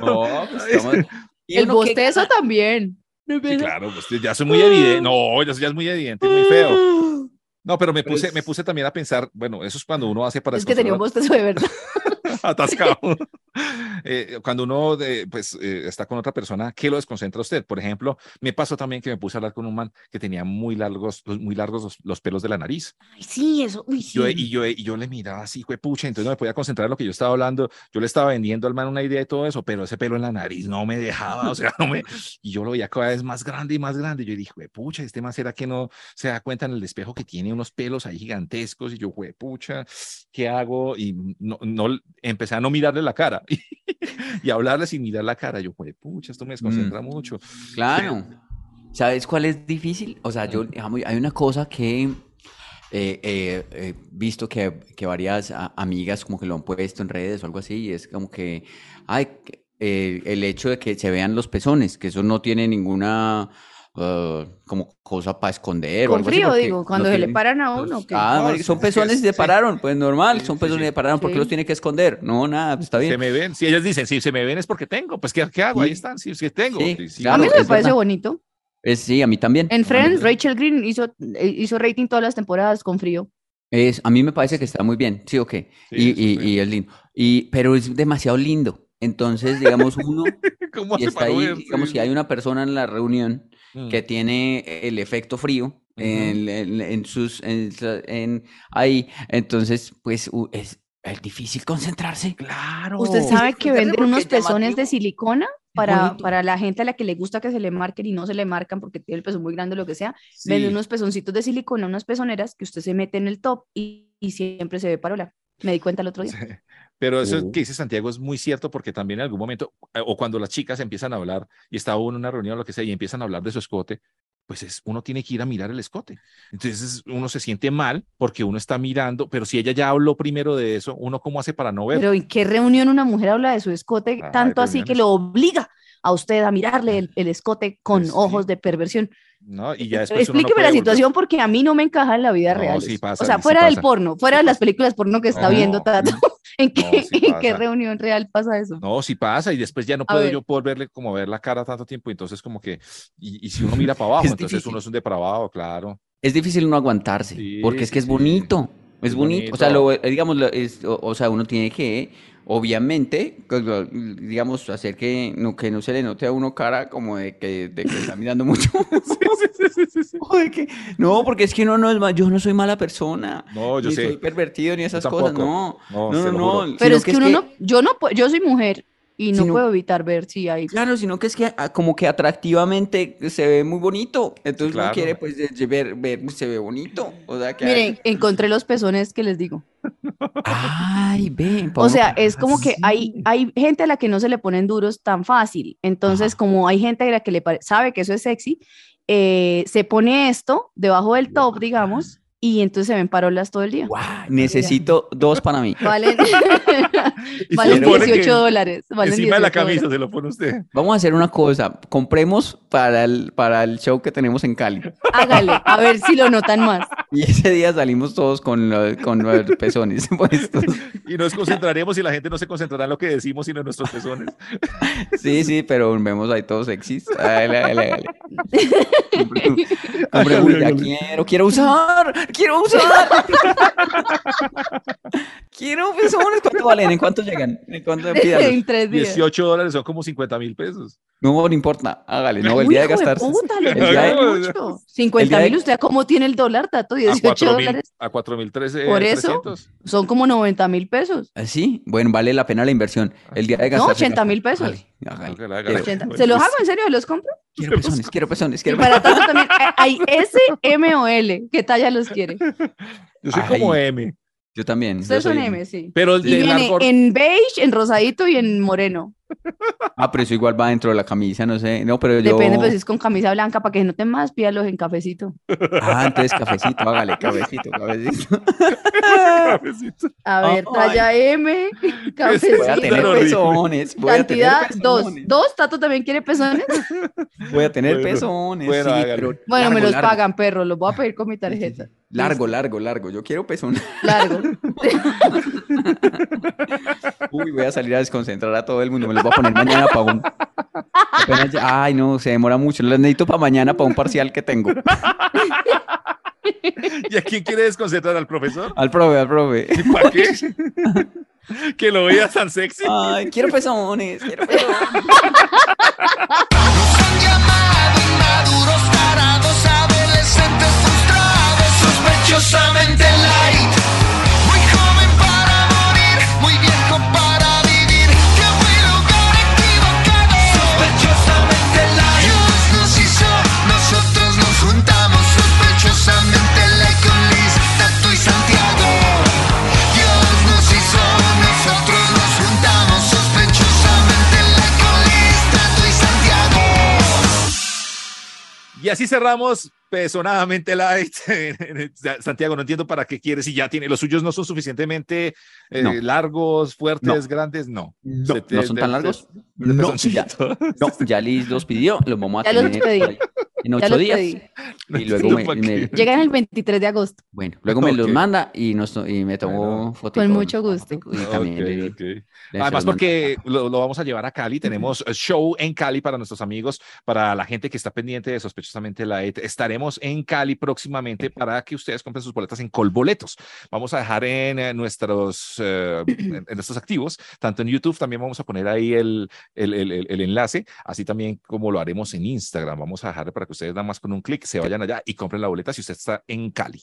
[SPEAKER 5] No, pues estamos- Y
[SPEAKER 4] El
[SPEAKER 5] uno que-
[SPEAKER 4] bostezo también.
[SPEAKER 3] Sí, claro, pues ya soy muy evidente. No, ya, ya es muy evidente, muy feo. No, pero me puse, me puse también a pensar, bueno, eso es cuando uno hace para
[SPEAKER 4] Es que tenía un bostezo de verdad.
[SPEAKER 3] atascado. Eh, cuando uno eh, pues, eh, está con otra persona, ¿qué lo desconcentra a usted? Por ejemplo, me pasó también que me puse a hablar con un man que tenía muy largos, los- muy largos los, los pelos de la nariz.
[SPEAKER 4] Ay, sí, eso. Uy, sí.
[SPEAKER 3] Yo, y, yo, y yo le miraba así, pucha, entonces no me podía concentrar en lo que yo estaba hablando. Yo le estaba vendiendo al man una idea de todo eso, pero ese pelo en la nariz no me dejaba, o sea, no me... Y yo lo veía cada vez más grande y más grande. Yo dije, pucha, este man será que no se da cuenta en el espejo que tiene unos pelos ahí gigantescos. Y yo, pucha, ¿qué hago? Y no, no empecé a no mirarle la cara y hablarle sin mirar la cara. Yo, pucha, esto me desconcentra mucho.
[SPEAKER 5] Claro. ¿Sabes cuál es difícil? O sea, yo, digamos, hay una cosa que eh, eh, he visto que, que varias a- amigas como que lo han puesto en redes o algo así, y es como que, ay, eh, el hecho de que se vean los pezones, que eso no tiene ninguna eh, como cosa para esconder o
[SPEAKER 4] Con
[SPEAKER 5] algo así,
[SPEAKER 4] frío,
[SPEAKER 5] porque
[SPEAKER 4] digo,
[SPEAKER 5] no
[SPEAKER 4] cuando se le
[SPEAKER 5] tienen-
[SPEAKER 4] paran a uno. que-
[SPEAKER 5] Ah,
[SPEAKER 3] No,
[SPEAKER 5] son
[SPEAKER 3] es que
[SPEAKER 5] pezones
[SPEAKER 3] es-
[SPEAKER 5] y se
[SPEAKER 3] sí.
[SPEAKER 5] pararon, pues normal, son
[SPEAKER 3] Sí,
[SPEAKER 5] pezones
[SPEAKER 3] sí.
[SPEAKER 5] y se pararon, ¿por qué
[SPEAKER 4] Sí.
[SPEAKER 5] los tiene que esconder? No, nada, pues está
[SPEAKER 3] Se
[SPEAKER 5] bien.
[SPEAKER 3] me ven, si ellas dicen, si se me ven es porque tengo, pues ¿qué, qué hago? Ahí
[SPEAKER 5] Sí.
[SPEAKER 3] están, sí, sí tengo.
[SPEAKER 5] Sí,
[SPEAKER 3] Sí, sí,
[SPEAKER 5] claro,
[SPEAKER 4] a mí
[SPEAKER 5] es
[SPEAKER 4] me parece
[SPEAKER 5] verdad.
[SPEAKER 4] bonito.
[SPEAKER 5] Es, sí, a mí también.
[SPEAKER 4] En Friends,
[SPEAKER 5] también.
[SPEAKER 4] Rachel Green hizo, eh, hizo rating todas las temporadas con frío.
[SPEAKER 5] Es, a mí me parece que está muy bien, sí o qué.
[SPEAKER 3] Sí,
[SPEAKER 5] y,
[SPEAKER 3] sí,
[SPEAKER 5] y-
[SPEAKER 3] sí.
[SPEAKER 5] y es lindo. Y, pero es demasiado lindo. Entonces, digamos, uno
[SPEAKER 3] ¿Cómo
[SPEAKER 5] y está
[SPEAKER 3] no
[SPEAKER 5] ahí,
[SPEAKER 3] ver?
[SPEAKER 5] digamos,
[SPEAKER 3] Sí.
[SPEAKER 5] si hay una persona en la reunión
[SPEAKER 3] Mm.
[SPEAKER 5] que tiene el efecto frío en, en- en sus, en, en- ahí, entonces, pues, es, es difícil concentrarse.
[SPEAKER 3] Claro.
[SPEAKER 4] ¿Usted sabe que venden unos
[SPEAKER 5] es
[SPEAKER 4] pezones de silicona para, para la gente a la que le gusta que se le marquen y no se le marcan porque tiene el pezón muy grande o lo que sea?
[SPEAKER 3] Sí.
[SPEAKER 4] Venden unos pezoncitos de silicona, unas pezoneras que usted se mete en el top y, y siempre se ve parola. Me di cuenta el otro día.
[SPEAKER 3] Sí. Pero eso
[SPEAKER 5] Oh.
[SPEAKER 3] que dice Santiago es muy cierto porque también en algún momento, eh, o cuando las chicas empiezan a hablar y está uno en una reunión o lo que sea y empiezan a hablar de su escote, pues es, uno tiene que ir a mirar el escote. Entonces uno se siente mal porque uno está mirando, pero si ella ya habló primero de eso, uno cómo hace para no ver.
[SPEAKER 4] Pero ¿en qué reunión una mujer habla de su escote
[SPEAKER 3] Ay,
[SPEAKER 4] tanto así que lo obliga a usted a mirarle el, el escote con
[SPEAKER 3] Pues sí.
[SPEAKER 4] ojos de perversión?
[SPEAKER 3] ¿no? Y ya después uno no
[SPEAKER 4] Explíqueme
[SPEAKER 3] puede
[SPEAKER 4] la
[SPEAKER 3] volver.
[SPEAKER 4] situación porque a mí no me encaja en la vida
[SPEAKER 3] No,
[SPEAKER 4] real.
[SPEAKER 3] sí pasa,
[SPEAKER 4] o sea,
[SPEAKER 3] sí
[SPEAKER 4] fuera del
[SPEAKER 3] pasa.
[SPEAKER 4] porno, fuera
[SPEAKER 3] Sí
[SPEAKER 4] de las películas porno que está
[SPEAKER 3] No,
[SPEAKER 4] viendo Tato, ¿en qué,
[SPEAKER 3] no, sí
[SPEAKER 4] en qué
[SPEAKER 3] pasa.
[SPEAKER 4] reunión real pasa eso?
[SPEAKER 3] No, sí pasa y después ya no puedo yo poder verle como ver la cara tanto tiempo, entonces como que, y, y si uno mira para abajo,
[SPEAKER 5] Es
[SPEAKER 3] entonces
[SPEAKER 5] difícil.
[SPEAKER 3] uno es un depravado, claro.
[SPEAKER 5] Es difícil no aguantarse,
[SPEAKER 3] Sí,
[SPEAKER 5] porque es
[SPEAKER 3] sí,
[SPEAKER 5] que es bonito, es
[SPEAKER 3] Es
[SPEAKER 5] bonito. O sea, lo, eh, digamos, lo- es- o, o sea, uno tiene que, obviamente, lo- digamos, hacer que no, que no se le note a uno cara como de que, de que está mirando mucho. O de que- no, porque es que uno no es ma- yo no soy mala persona,
[SPEAKER 3] No, yo
[SPEAKER 5] ni
[SPEAKER 3] sé.
[SPEAKER 5] soy pervertido ni esas cosas,
[SPEAKER 3] tampoco.
[SPEAKER 5] no,
[SPEAKER 3] No,
[SPEAKER 5] no, no, no,
[SPEAKER 4] Pero es que uno no, yo no puedo, yo soy mujer y no
[SPEAKER 5] Sino-
[SPEAKER 4] puedo evitar ver si hay.
[SPEAKER 5] Claro, sino que es que ah, como que atractivamente se ve muy bonito, entonces uno
[SPEAKER 3] claro.
[SPEAKER 5] quiere pues ver, ver, se ve bonito, o sea que
[SPEAKER 4] Miren, encontré los pezones que les digo.
[SPEAKER 5] Ay, ven.
[SPEAKER 4] O sea, es como que hay, hay gente a la que no se le ponen duros tan fácil. Entonces, como hay gente a la que le sabe que eso es sexy, eh, se pone esto debajo del top, digamos, y entonces se ven parolas todo el día.
[SPEAKER 5] Necesito dos para mí.
[SPEAKER 4] Valen,
[SPEAKER 3] Y se
[SPEAKER 4] valen
[SPEAKER 3] supone que
[SPEAKER 4] 18 dólares. Valen
[SPEAKER 3] Encima de la
[SPEAKER 4] 18 dólares.
[SPEAKER 3] camisa se lo pone usted.
[SPEAKER 5] Vamos a hacer una cosa. Compremos para el, para el show que tenemos en Cali.
[SPEAKER 4] Hágale, a ver si lo notan más.
[SPEAKER 5] Y ese día salimos todos con, lo- con los pezones puestos.
[SPEAKER 3] Y nos concentraremos y la gente no se concentrará en lo que decimos, sino en nuestros pezones.
[SPEAKER 5] Sí, sí, pero vemos ahí todos sexys. Dale, dale, dale. Hombre, ya quiero, quiero usar, quiero usar. Quiero pezones. ¿Cuánto valen? ¿En cuánto llegan? ¿En cuánto pídalos?
[SPEAKER 4] En tres días.
[SPEAKER 3] 18 dólares son como 50 mil pesos.
[SPEAKER 5] No, no importa. Hágale, no, el día de gastarse.
[SPEAKER 4] puta, le
[SPEAKER 5] el día de-
[SPEAKER 4] gusta mucho. 50
[SPEAKER 5] día de-
[SPEAKER 4] mil, ¿usted cómo tiene el dólar, Tato?
[SPEAKER 3] A
[SPEAKER 4] 18
[SPEAKER 3] 4 mil,
[SPEAKER 4] dólares.
[SPEAKER 3] a 4 mil 13,
[SPEAKER 4] Por eso,
[SPEAKER 3] 300.
[SPEAKER 4] son como 90 mil pesos.
[SPEAKER 5] ¿Ah, ¿Sí? Bueno, vale la pena la inversión. El día de
[SPEAKER 4] No,
[SPEAKER 5] gastarse.
[SPEAKER 4] 80 mil pesos.
[SPEAKER 5] Hágale, hágale.
[SPEAKER 3] Hágale, hágale.
[SPEAKER 4] 80.
[SPEAKER 3] Bueno,
[SPEAKER 4] ¿Se los
[SPEAKER 3] pues,
[SPEAKER 4] hago en serio? ¿Los compro?
[SPEAKER 5] Quiero pezones, quiero pezones,
[SPEAKER 4] Y
[SPEAKER 5] quiero
[SPEAKER 4] para Tato también hay S, M o L. ¿Qué talla los quiere?
[SPEAKER 3] Yo soy como. M.
[SPEAKER 5] Yo también. yo
[SPEAKER 4] Ustedes son M, sí.
[SPEAKER 3] Pero el
[SPEAKER 4] Y
[SPEAKER 3] de
[SPEAKER 4] viene
[SPEAKER 3] largo.
[SPEAKER 4] en beige, en rosadito y en moreno.
[SPEAKER 5] Ah, pero eso igual va dentro de la camisa, no sé. No, pero yo.
[SPEAKER 4] Depende, pues si es con camisa blanca, para que se noten más, pídalos en cafecito.
[SPEAKER 5] Ah, entonces cafecito, hágale, cafecito, cafecito.
[SPEAKER 3] Cafecito.
[SPEAKER 4] A ver,
[SPEAKER 5] Ay.
[SPEAKER 4] talla M,
[SPEAKER 5] Voy a
[SPEAKER 4] cafecito.
[SPEAKER 5] tener pezones. Voy a tener
[SPEAKER 4] Cantidad dos.
[SPEAKER 5] pezones.
[SPEAKER 4] ¿Dos? ¿Tato también quiere pezones?
[SPEAKER 5] Voy a tener
[SPEAKER 3] Bueno,
[SPEAKER 5] pezones.
[SPEAKER 3] bueno,
[SPEAKER 5] sí,
[SPEAKER 3] hágale.
[SPEAKER 5] pero
[SPEAKER 4] Bueno, me los
[SPEAKER 5] largo.
[SPEAKER 4] pagan, perro. Los voy a pedir con mi tarjeta.
[SPEAKER 5] Largo, largo, largo. Yo quiero pezones.
[SPEAKER 4] Largo.
[SPEAKER 5] Uy, voy a salir a desconcentrar a todo el mundo. Los voy a poner mañana para un. Apenas ya- Ay, no, se demora mucho. Los necesito para mañana para un parcial que tengo.
[SPEAKER 3] ¿Y a quién quiere desconcentrar al profesor?
[SPEAKER 5] Al profe, al profe.
[SPEAKER 3] ¿Y para qué? que lo veas tan sexy.
[SPEAKER 5] Ay, quiero pezones, quiero pezones.
[SPEAKER 3] Así cerramos pesonadamente light. Santiago, no entiendo para qué quieres si ya tiene. Los suyos no son suficientemente eh,
[SPEAKER 5] No.
[SPEAKER 3] largos, fuertes,
[SPEAKER 5] No.
[SPEAKER 3] grandes. No.
[SPEAKER 5] No,
[SPEAKER 3] Se te-
[SPEAKER 5] ¿no son tan largos?
[SPEAKER 3] de- de
[SPEAKER 5] No, ya Liz los pidió, los vamos a
[SPEAKER 4] Ya los
[SPEAKER 5] tener en ocho días.
[SPEAKER 4] pedí.
[SPEAKER 3] No
[SPEAKER 5] Y luego me, me-.
[SPEAKER 4] Llegan el 23 de agosto.
[SPEAKER 5] bueno, luego me los manda y, nos, y me tomo
[SPEAKER 3] Bueno.
[SPEAKER 5] foto.
[SPEAKER 4] Con mucho gusto.
[SPEAKER 5] Y también
[SPEAKER 3] Ok,
[SPEAKER 5] le-
[SPEAKER 3] ok.
[SPEAKER 5] le-
[SPEAKER 3] Además, porque lo, lo vamos a llevar a Cali, tenemos eh, show en Cali para nuestros amigos, para la gente que está pendiente de sospechosamente la ET. Estaremos en Cali próximamente para que ustedes compren sus boletas en Colboletos. Vamos a dejar en eh, nuestros, eh, en, en nuestros activos, tanto en YouTube, también vamos a poner ahí el, el, el- el- el enlace, así también como lo haremos en Instagram. Vamos a dejar para que ustedes nada más con un clic se vayan allá y compren la boleta si usted está en Cali.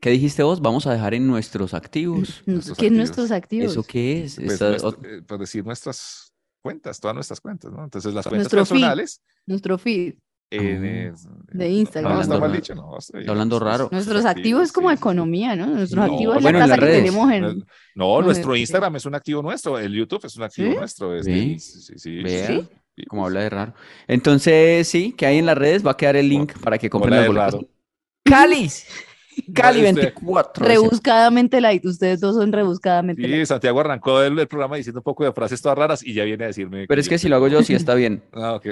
[SPEAKER 5] ¿Qué dijiste vos? Vamos a dejar en nuestros activos.
[SPEAKER 3] Nuestros
[SPEAKER 4] ¿Qué es
[SPEAKER 3] activos.
[SPEAKER 4] nuestros activos?
[SPEAKER 5] ¿Eso qué es?
[SPEAKER 3] Pues,
[SPEAKER 5] Esta-
[SPEAKER 3] nuestro-
[SPEAKER 5] ot-
[SPEAKER 3] eh, por decir nuestras cuentas, todas nuestras cuentas, ¿no? Entonces las cuentas
[SPEAKER 4] Nuestro feed.
[SPEAKER 3] personales.
[SPEAKER 4] Nuestro feed.
[SPEAKER 3] en,
[SPEAKER 5] Ah.
[SPEAKER 3] eh,
[SPEAKER 4] De Instagram.
[SPEAKER 3] No, está
[SPEAKER 5] Hablando
[SPEAKER 3] mal
[SPEAKER 5] raro.
[SPEAKER 3] dicho, no. está.
[SPEAKER 5] Está hablando raro.
[SPEAKER 4] Nuestros activos es como
[SPEAKER 3] sí, sí, sí.
[SPEAKER 4] economía, ¿no? Nuestros
[SPEAKER 3] No,
[SPEAKER 4] activos es la casa que tenemos en...
[SPEAKER 3] No,
[SPEAKER 4] No,
[SPEAKER 3] nuestro
[SPEAKER 4] sí.
[SPEAKER 3] Instagram es un activo nuestro, el YouTube es un activo
[SPEAKER 4] ¿Sí?
[SPEAKER 3] nuestro. es
[SPEAKER 5] Sí.
[SPEAKER 3] del- sí, sí,
[SPEAKER 5] como habla de raro. Entonces, sí, que hay en las redes va a quedar el link para que compren las boletas. ¡Calis! Cali
[SPEAKER 3] Bueno, usted-
[SPEAKER 5] 24. decía.
[SPEAKER 4] Rebuscadamente light. Ustedes dos son rebuscadamente light.
[SPEAKER 3] Sí, Santiago arrancó el, el programa diciendo un poco de frases todas raras y ya viene a decirme.
[SPEAKER 5] Pero es que si lo hago yo, sí está bien.
[SPEAKER 3] Ah, ok.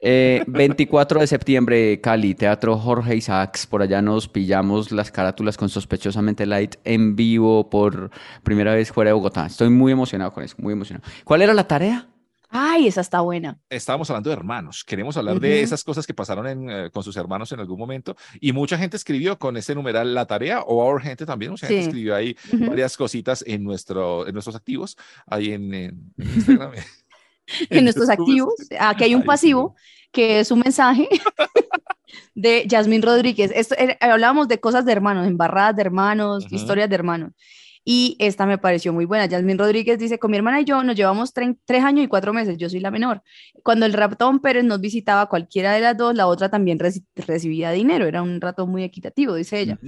[SPEAKER 5] Eh, 24 de septiembre, Cali, Teatro Jorge Isaacs. Por allá nos pillamos las carátulas con Sospechosamente Light en vivo por primera vez fuera de Bogotá. Estoy muy emocionado con eso, muy emocionado. ¿Cuál era la tarea?
[SPEAKER 4] Ay, esa está buena.
[SPEAKER 3] Estábamos hablando de hermanos. Queremos hablar de
[SPEAKER 4] Ujú.
[SPEAKER 3] esas cosas que pasaron en, eh, con sus hermanos en algún momento. Y mucha gente escribió con ese numeral la tarea, o our gente también. Mucha gente
[SPEAKER 4] Sí.
[SPEAKER 3] escribió ahí
[SPEAKER 4] Ujú.
[SPEAKER 3] varias cositas en, nuestro, en nuestros activos, ahí en, en Instagram.
[SPEAKER 4] En nuestros
[SPEAKER 3] YouTube.
[SPEAKER 4] activos, aquí hay un pasivo que es un mensaje de Yasmín Rodríguez. Esto, eh, hablábamos de cosas de hermanos, embarradas de hermanos,
[SPEAKER 3] Ujú.
[SPEAKER 4] historias de hermanos. Y esta me pareció muy buena. Yasmín Rodríguez dice, con mi hermana y yo nos llevamos tre- tres años y cuatro meses, yo soy la menor. Cuando el ratón Pérez nos visitaba cualquiera de las dos, la otra también reci- recibía dinero, era un ratón muy equitativo, dice ella.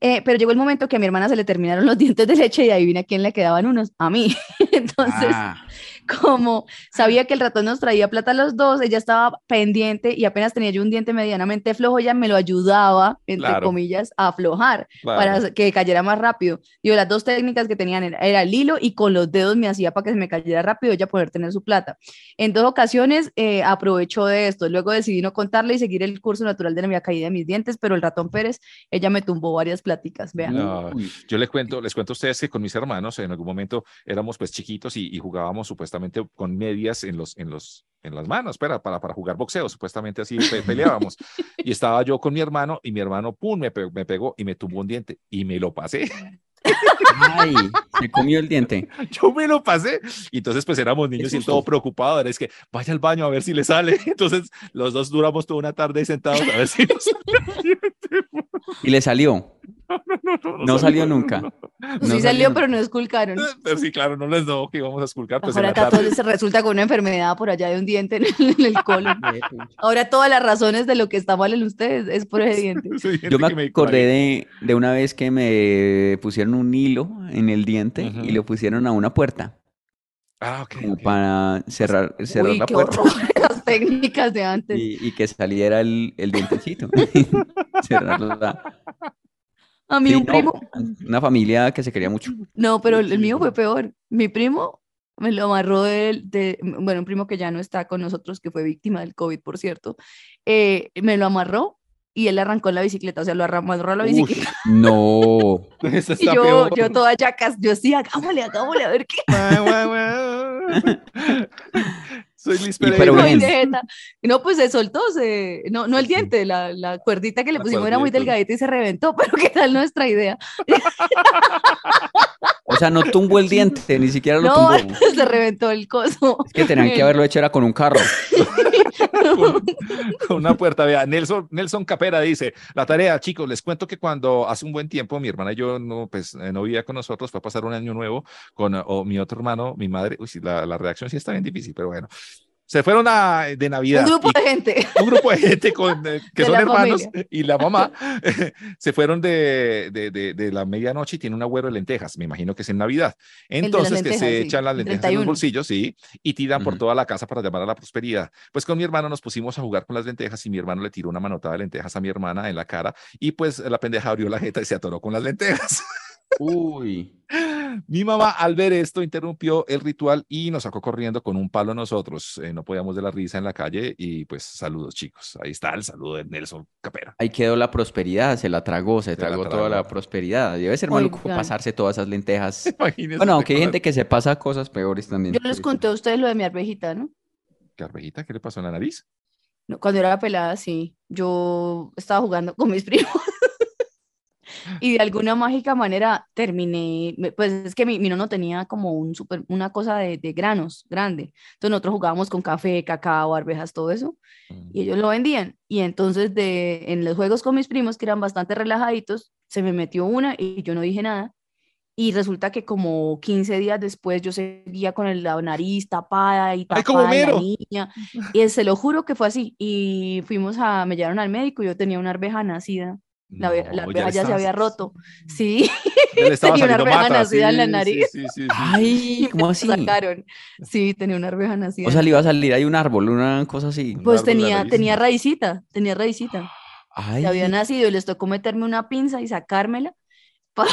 [SPEAKER 4] Eh, pero llegó el momento que a mi hermana se le terminaron los dientes de leche y adivina quién le quedaban unos, a mí. Entonces,
[SPEAKER 5] Ah,
[SPEAKER 4] como sabía que el ratón nos traía plata a los dos, ella estaba pendiente y apenas tenía yo un diente medianamente flojo, ella me lo ayudaba, entre
[SPEAKER 3] Claro.
[SPEAKER 4] comillas, a aflojar
[SPEAKER 3] Claro.
[SPEAKER 4] para que cayera más rápido. Digo, las dos técnicas que tenían era, era el hilo y con los dedos me hacía para que se me cayera rápido ella poder tener su plata. En dos ocasiones eh, aprovechó de esto, luego decidí no contarle y seguir el curso natural de la caída de mis dientes, pero el ratón Pérez, ella me tumbó varias pláticas, vean.
[SPEAKER 3] No, yo les cuento, les cuento a ustedes que con mis hermanos en algún momento éramos pues chiquitos y, y jugábamos supuestamente con medias en los, en los, en las manos, para, para, para jugar boxeo, supuestamente así pe- peleábamos. y estaba yo con mi hermano y mi hermano, pum, me, pe- me pegó y me tumbó un diente y me lo pasé.
[SPEAKER 5] ay, se comió el diente.
[SPEAKER 3] Yo me lo pasé. Y entonces pues éramos niños y todo preocupado, era es que vaya al baño a ver si le sale. Entonces los dos duramos toda una tarde sentados a ver si nos salía el diente.
[SPEAKER 5] Y le salió. No salió nunca.
[SPEAKER 4] Sí
[SPEAKER 5] No
[SPEAKER 4] salió, pero no esculcaron.
[SPEAKER 3] Pero sí, claro, no les no que íbamos a esculcar pues en
[SPEAKER 4] Ahora
[SPEAKER 3] la
[SPEAKER 4] acá
[SPEAKER 3] tarde.
[SPEAKER 4] todo se resulta con una enfermedad por allá de un diente en el, en el colon. Ahora todas las razones de lo que está mal en ustedes es por ese diente.
[SPEAKER 5] Yo me acordé de, de una vez que me pusieron un hilo en el diente y lo pusieron a una puerta,
[SPEAKER 3] Ah, ok.
[SPEAKER 5] como
[SPEAKER 3] ok.
[SPEAKER 5] para cerrar, cerrar
[SPEAKER 4] Uy,
[SPEAKER 5] la
[SPEAKER 4] qué
[SPEAKER 5] puerta
[SPEAKER 4] horror, las técnicas de antes.
[SPEAKER 5] y, y que saliera el, el dientecito. Cerrarla.
[SPEAKER 4] A mí
[SPEAKER 5] Sí,
[SPEAKER 4] un
[SPEAKER 5] no,
[SPEAKER 4] primo,
[SPEAKER 5] una familia que se quería mucho.
[SPEAKER 4] no, pero el mío fue peor. Mi primo me lo amarró de, de- bueno, un primo que ya no está con nosotros, que fue víctima del COVID, por cierto, eh, me lo amarró y él arrancó la bicicleta, o sea, lo amarró a la bicicleta.
[SPEAKER 5] no.
[SPEAKER 4] Y yo,
[SPEAKER 3] peor.
[SPEAKER 4] yo toda yacas, yo sí, hagámosle, hagámosle, a ver qué.
[SPEAKER 3] Soy
[SPEAKER 5] pero
[SPEAKER 3] Pereira.
[SPEAKER 4] No, pues se soltó, se... No, no el diente, la, la cuerdita que le
[SPEAKER 3] La
[SPEAKER 4] pusimos era muy delgadita y se reventó, pero ¿qué tal nuestra idea?
[SPEAKER 5] O sea, no tumbó el diente, ni siquiera lo
[SPEAKER 4] No,
[SPEAKER 5] tumbó.
[SPEAKER 4] se reventó el coso.
[SPEAKER 5] Es que tenían que haberlo hecho era con un carro.
[SPEAKER 3] con, con una puerta. Vea, Nelson, Nelson Capera dice, la tarea, chicos, les cuento que cuando hace un buen tiempo mi hermana y yo no, pues, eh, no vivía con nosotros, fue a pasar un año nuevo con o mi otro hermano, mi madre, uy, sí, la, la redacción sí está bien difícil, pero bueno. Se fueron a, de Navidad.
[SPEAKER 4] Un grupo
[SPEAKER 3] y-
[SPEAKER 4] de gente.
[SPEAKER 3] un grupo de gente con, eh, que
[SPEAKER 4] De
[SPEAKER 3] son
[SPEAKER 4] la
[SPEAKER 3] hermanos
[SPEAKER 4] familia.
[SPEAKER 3] y la mamá se fueron de, de, de, de la medianoche y tiene un agüero de lentejas. Me imagino que es en Navidad. Entonces, que se
[SPEAKER 4] sí,
[SPEAKER 3] echan las lentejas en
[SPEAKER 4] 31.
[SPEAKER 3] los bolsillos, sí, y tiran por toda la casa para llamar a la prosperidad. Pues con mi hermano nos pusimos a jugar con las lentejas y mi hermano le tiró una manotada de lentejas a mi hermana en la cara y pues la pendeja abrió la jeta y se atoró con las lentejas.
[SPEAKER 5] Uy.
[SPEAKER 3] Mi mamá al ver esto interrumpió el ritual y nos sacó corriendo con un palo nosotros. Eh, no podíamos de la risa en la calle y pues saludos chicos. Ahí está el saludo de Nelson Capera.
[SPEAKER 5] Ahí quedó la prosperidad, se la tragó, se,
[SPEAKER 3] Se la
[SPEAKER 5] tragó toda la prosperidad. Debe ser maluco
[SPEAKER 4] Oigan.
[SPEAKER 5] pasarse todas esas lentejas.
[SPEAKER 3] Imagínense
[SPEAKER 5] Bueno, aunque hay gente que se pasa cosas peores también.
[SPEAKER 4] Yo les conté a ustedes lo de mi arvejita, ¿no?
[SPEAKER 3] ¿Qué arvejita? ¿Qué le pasó en la nariz?
[SPEAKER 4] No, Cuando era pelada, sí. Yo estaba jugando con mis primos. Y de alguna mágica manera terminé, pues es que mi, mi nono tenía como un super, una cosa de, de granos grande. Entonces nosotros jugábamos con café, cacao, arvejas, todo eso. Y ellos lo vendían. Y entonces de, en los juegos con mis primos, que eran bastante relajaditos, se me metió una y yo no dije nada. Y resulta que como 15 días después yo seguía con el- la nariz tapada y
[SPEAKER 3] ¡Ay, como
[SPEAKER 4] tapada la niña. Y se lo juro que fue así. Y fuimos a, me llevaron al médico yo tenía una arveja nacida. La,
[SPEAKER 3] No,
[SPEAKER 4] ya se había roto. Sí,
[SPEAKER 3] ya le estaba
[SPEAKER 4] tenía una
[SPEAKER 3] mata.
[SPEAKER 4] nacida en la nariz.
[SPEAKER 3] Sí, sí, sí, sí.
[SPEAKER 5] Ay, ¿cómo así?
[SPEAKER 4] sacaron. Sí, tenía una arveja nacida.
[SPEAKER 5] O sea, le iba a salir ahí un árbol, una cosa así.
[SPEAKER 4] Pues tenía, tenía raicita, tenía raicita.
[SPEAKER 5] Ay,
[SPEAKER 4] Se había nacido y les tocó meterme una pinza y sacármela poder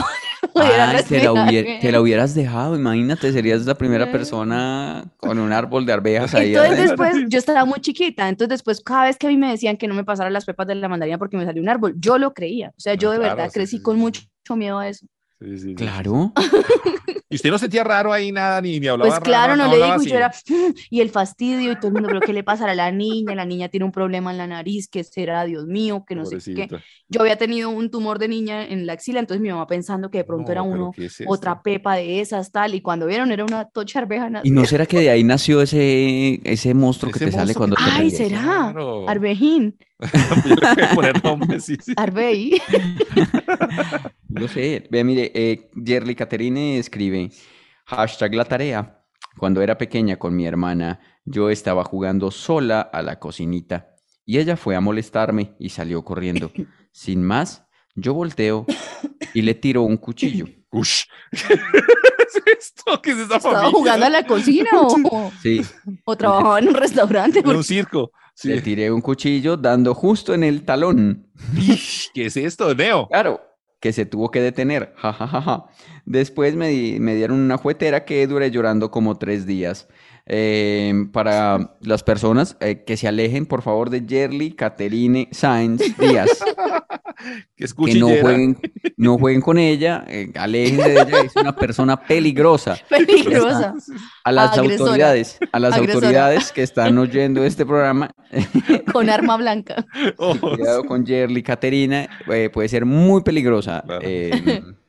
[SPEAKER 5] ay, te, la
[SPEAKER 4] respirar
[SPEAKER 5] hubier-
[SPEAKER 4] bien.
[SPEAKER 5] te la hubieras dejado, imagínate, serías la primera persona con un árbol de arvejas ahí.
[SPEAKER 4] Entonces
[SPEAKER 5] adentro.
[SPEAKER 4] después, yo estaba muy chiquita, entonces después cada vez que a mí me decían que no me pasara las pepas de la mandarina porque me salió un árbol, yo lo creía. O sea, yo de
[SPEAKER 3] claro,
[SPEAKER 4] verdad
[SPEAKER 3] sí,
[SPEAKER 4] crecí
[SPEAKER 3] sí,
[SPEAKER 4] con mucho miedo a eso.
[SPEAKER 3] Sí, sí, sí.
[SPEAKER 5] Claro.
[SPEAKER 3] ¿Y usted no sentía raro ahí nada, ni, ni hablaba
[SPEAKER 4] Pues
[SPEAKER 3] raro,
[SPEAKER 4] claro, no le digo, yo
[SPEAKER 3] así?
[SPEAKER 4] era, y el fastidio y todo el mundo, pero ¿qué le pasará a la niña? La niña tiene un problema en la nariz, ¿qué será? Dios mío, que no sé qué.
[SPEAKER 3] Pobrecita.
[SPEAKER 4] Yo había tenido un tumor de niña en la axila, entonces mi mamá pensando que de pronto
[SPEAKER 3] No,
[SPEAKER 4] era uno,
[SPEAKER 3] ¿qué es
[SPEAKER 4] otra pepa de esas, tal, y cuando vieron era una tocha arveja
[SPEAKER 5] ¿Y no será que de ahí nació ese, ese monstruo que
[SPEAKER 3] Ese
[SPEAKER 5] te sale
[SPEAKER 3] monstruo
[SPEAKER 5] cuando
[SPEAKER 3] que-
[SPEAKER 5] te
[SPEAKER 4] Ay,
[SPEAKER 5] ríes?
[SPEAKER 4] ¿será?
[SPEAKER 3] Claro.
[SPEAKER 4] Arvejín,
[SPEAKER 3] Yo le voy a poner nombre, sí, sí.
[SPEAKER 4] Arbeí.
[SPEAKER 5] Yo sé. Ve, mire, eh, Yerly Caterine escribe, hashtag la tarea. Cuando era pequeña con mi hermana, yo estaba jugando sola a la cocinita y ella fue a molestarme y salió corriendo. Sin más, Yo volteo y le tiro un cuchillo.
[SPEAKER 3] Ush. ¿Qué es esto? ¿Qué es esta
[SPEAKER 4] ¿Estaba
[SPEAKER 3] familia?
[SPEAKER 4] jugando a la cocina o,
[SPEAKER 5] Sí,
[SPEAKER 4] o trabajaba en un restaurante?
[SPEAKER 3] En un circo. Sí.
[SPEAKER 5] le tiré un cuchillo dando justo en el talón.
[SPEAKER 3] ¿Qué es esto, Neo?
[SPEAKER 5] Claro, que se tuvo que detener. Ja, ja, ja, ja. Después me, di- me dieron una juetera que duré llorando como tres días. Eh, para las personas eh, que se alejen, por favor, de Yerly, Caterine, Sainz, Díaz.
[SPEAKER 3] Que
[SPEAKER 5] que no jueguen, no jueguen con ella, eh, aléjense de ella, es una persona peligrosa.
[SPEAKER 4] Peligrosa.
[SPEAKER 5] A las
[SPEAKER 4] Agresora.
[SPEAKER 5] autoridades, a las
[SPEAKER 4] Agresora.
[SPEAKER 5] autoridades que están oyendo este programa,
[SPEAKER 4] Con arma blanca.
[SPEAKER 3] Oh,
[SPEAKER 5] cuidado con Yerly, Caterina, eh, puede ser muy peligrosa.
[SPEAKER 3] Claro.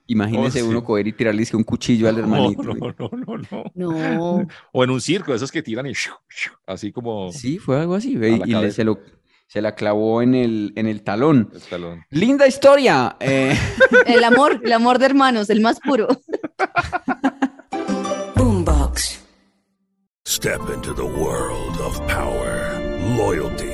[SPEAKER 5] Imagínese
[SPEAKER 3] Oh, sí.
[SPEAKER 5] uno coger y tirarle un cuchillo al
[SPEAKER 3] no,
[SPEAKER 5] hermanito.
[SPEAKER 3] no, no, no, no.
[SPEAKER 4] No.
[SPEAKER 3] O en un circo, esos que tiran y shu, shu, así como
[SPEAKER 5] Sí, fue algo así, y le- se, lo, se la clavó en el, en el talón.
[SPEAKER 3] el talón.
[SPEAKER 5] Linda historia. eh,
[SPEAKER 4] El amor, el amor de hermanos, el más puro.
[SPEAKER 8] Boombox.
[SPEAKER 9] Step into the world of power, loyalty,